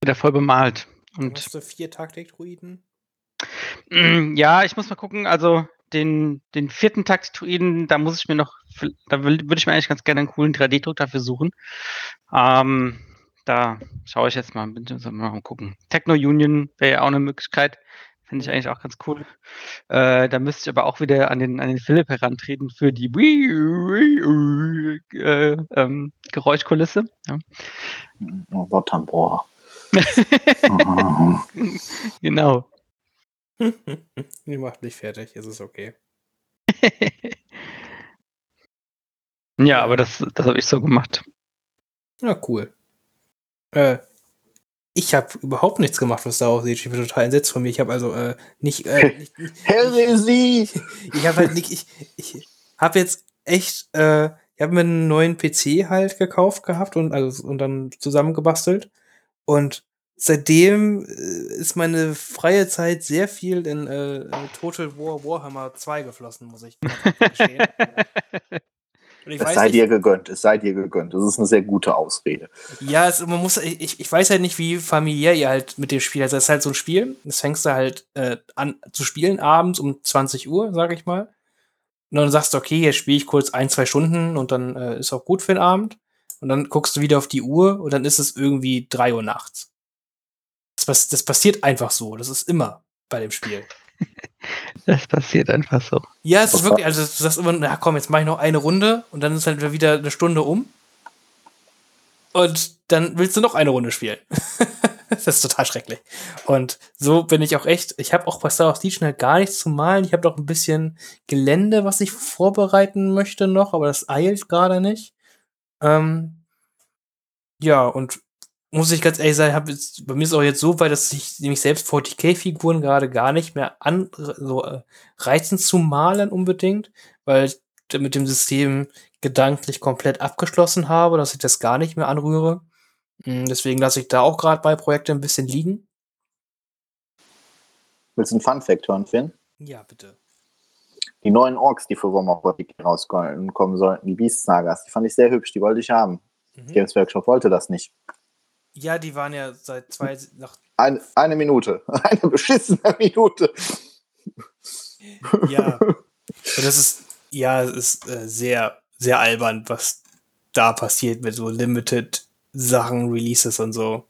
wieder voll bemalt. Und hast du vier Taktikdruiden? Ja, ich muss mal gucken. Also den, den vierten Taktikdruiden, da muss ich mir noch, da würde ich mir eigentlich ganz gerne einen coolen 3D-Druck dafür suchen. Ähm, da schaue ich jetzt mal, bin ich mal gucken. Techno Union wäre ja auch eine Möglichkeit. Finde ich eigentlich auch ganz cool. Äh, da müsste ich aber auch wieder an den, an den Philipp herantreten für die äh, ähm, Geräuschkulisse. Ja. Oh, Tambour. *laughs* genau. *laughs* Die macht mich fertig, es ist okay. *laughs* ja, aber das, das habe ich so gemacht. Ja, cool. Äh, ich habe überhaupt nichts gemacht, was da aussieht. Ich bin total entsetzt von mir. Ich habe also äh, nicht. Äh, nicht, Heresie! ich habe halt nicht. Ich, ich habe jetzt echt. Äh, ich habe mir einen neuen PC halt gekauft gehabt und, also, und dann zusammengebastelt. Und seitdem äh, ist meine freie Zeit sehr viel in äh, Total War Warhammer 2 geflossen, muss ich *laughs* gestehen. es sei nicht, dir gegönnt, es sei dir gegönnt. Das ist eine sehr gute Ausrede. Ja, es, man muss, ich, ich weiß halt nicht, wie familiär ihr halt mit dem Spiel. Also es ist halt so ein Spiel, das fängst du halt äh, an zu spielen abends um 20 Uhr, sag ich mal. Und dann sagst du, okay, jetzt spiele ich kurz ein, zwei Stunden und dann äh, ist auch gut für den Abend. Und dann guckst du wieder auf die Uhr und dann ist es irgendwie drei Uhr nachts. Das, das passiert einfach so. Das ist immer bei dem Spiel. *laughs* Das passiert einfach so. Ja, es ist wirklich, also du sagst immer, na komm, jetzt mache ich noch eine Runde und dann ist halt wieder eine Stunde um. Und dann willst du noch eine Runde spielen. *laughs* *laughs* das ist total schrecklich. Und so bin ich auch echt, ich habe auch bei Star Wars Legion halt gar nichts zu malen. Ich habe doch ein bisschen Gelände, was ich vorbereiten möchte noch, aber das eilt gerade nicht. Ähm, ja, und muss ich ganz ehrlich sagen, hab jetzt, bei mir ist es auch jetzt so weit, dass ich nämlich selbst 40k-Figuren gerade gar nicht mehr an, so äh, reizen zu malen unbedingt, weil ich mit dem System gedanklich komplett abgeschlossen habe, dass ich das gar nicht mehr anrühre. Hm, deswegen lasse ich da auch gerade bei Projekten ein bisschen liegen. Willst du einen Fun-Fact hören, Finn? Ja, bitte. Die neuen Orks, die für Warhammer rauskommen sollten, die Beast Sagas, die fand ich sehr hübsch, die wollte ich haben. Mhm. Games Workshop wollte das nicht. Ja, die waren ja seit zwei. Nach Ein, eine Minute. *laughs* Eine beschissene Minute. Ja. Das ist, ja, es ist äh, sehr, sehr albern, was da passiert mit so Limited Sachen, Releases und so.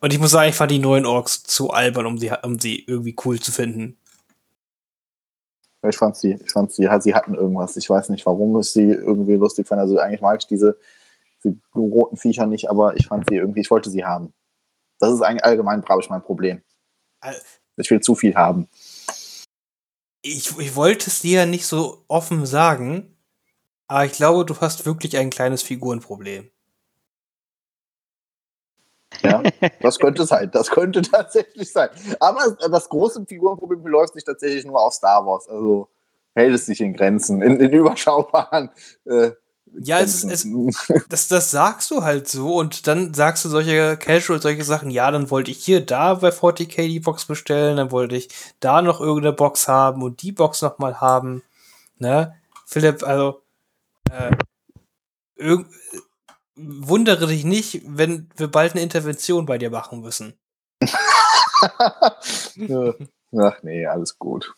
Und ich muss sagen, ich fand die neuen Orks zu albern, um sie, um sie irgendwie cool zu finden. Ich fand sie, ich fand sie, sie hatten irgendwas. Ich weiß nicht, warum ich sie irgendwie lustig fand. Also eigentlich mag ich diese die roten Viecher nicht, aber ich fand sie irgendwie, ich wollte sie haben. Das ist eigentlich allgemein, brauche ich mein Problem. Ich will zu viel haben. Ich, ich wollte es dir ja nicht so offen sagen, Aber ich glaube, du hast wirklich ein kleines Figurenproblem. Ja, *laughs* das könnte sein. Das könnte tatsächlich sein. Aber das große Figurenproblem läuft sich tatsächlich nur auf Star Wars. Also hält es sich in Grenzen, in, in überschaubaren. Äh, ja, es, es, *laughs* das, das sagst du halt so und dann sagst du solche Casual, solche Sachen, ja, dann wollte ich hier da bei 40k die Box bestellen, dann wollte ich da noch irgendeine Box haben und die Box noch mal haben. Ne? Philipp, also äh, wundere dich nicht, wenn wir bald eine Intervention bei dir machen müssen. Ach nee, alles gut.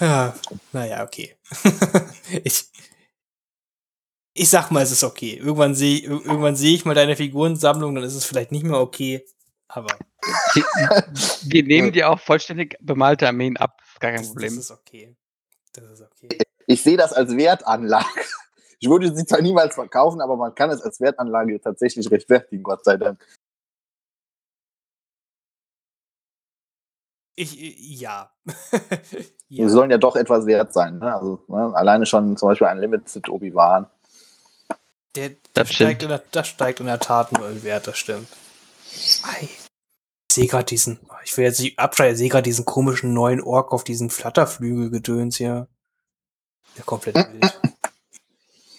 Ja, naja, okay. *laughs* ich, ich sag mal, es ist okay. Irgendwann sehe irgendwann seh ich mal deine Figurensammlung, dann ist es vielleicht nicht mehr okay. Aber. Wir nehmen dir auch vollständig bemalte Armeen ab. Gar kein das, Problem. Das ist okay. Das ist okay. Ich sehe das als Wertanlage. Ich würde sie zwar niemals verkaufen, aber man kann es als Wertanlage tatsächlich rechtfertigen, Gott sei Dank. Ich, ja. *laughs* ja. Die sollen ja doch etwas wert sein. Ne? Also ne? alleine schon zum Beispiel ein Limited Obi-Wan. Der, das, steigt in der, das steigt in der Tat nur im Wert, das stimmt. Ich sehe gerade diesen, ich will jetzt nicht abschreiben, ich sehe gerade diesen komischen neuen Ork auf diesen Flatterflügel-Gedöns hier. Der komplett wild. *laughs*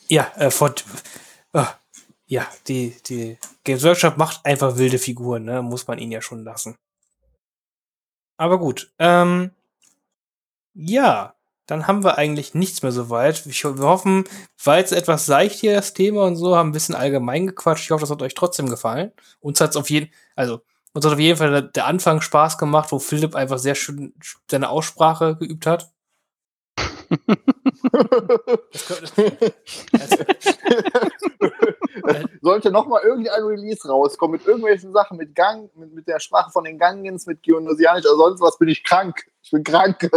ja, äh, von, oh, ja, die, die Games Workshop macht einfach wilde Figuren, ne? Muss man ihn ja schon lassen. Aber gut. Ähm, ja, dann haben wir eigentlich nichts mehr so weit. Ich, wir hoffen, war jetzt etwas seicht hier das Thema und so, haben ein bisschen allgemein gequatscht. Ich hoffe, das hat euch trotzdem gefallen. Uns hat es auf jeden, also uns hat auf jeden Fall der Anfang Spaß gemacht, wo Philipp einfach sehr schön seine Aussprache geübt hat. *laughs* *laughs* Sollte noch mal irgendein Release rauskommen mit irgendwelchen Sachen, mit Gang, mit, mit der Sprache von den Gangens, mit Geonosianisch oder sonst was, bin ich krank. Ich bin krank.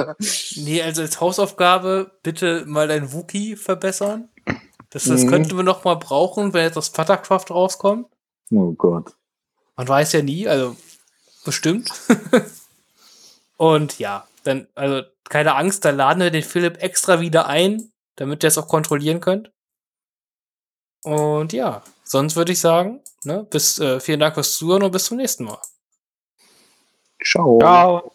Nee, also als Hausaufgabe bitte mal dein Wookie verbessern. Das, das mhm. könnten wir noch mal brauchen, wenn jetzt das Vatercraft rauskommt. Oh Gott. Man weiß ja nie, also bestimmt. *laughs* Und ja, dann, also keine Angst, da laden wir den Philipp extra wieder ein, damit ihr es auch kontrollieren könnt. Und ja, sonst würde ich sagen, ne, bis, äh, vielen Dank fürs Zuhören und bis zum nächsten Mal. Ciao. Ciao.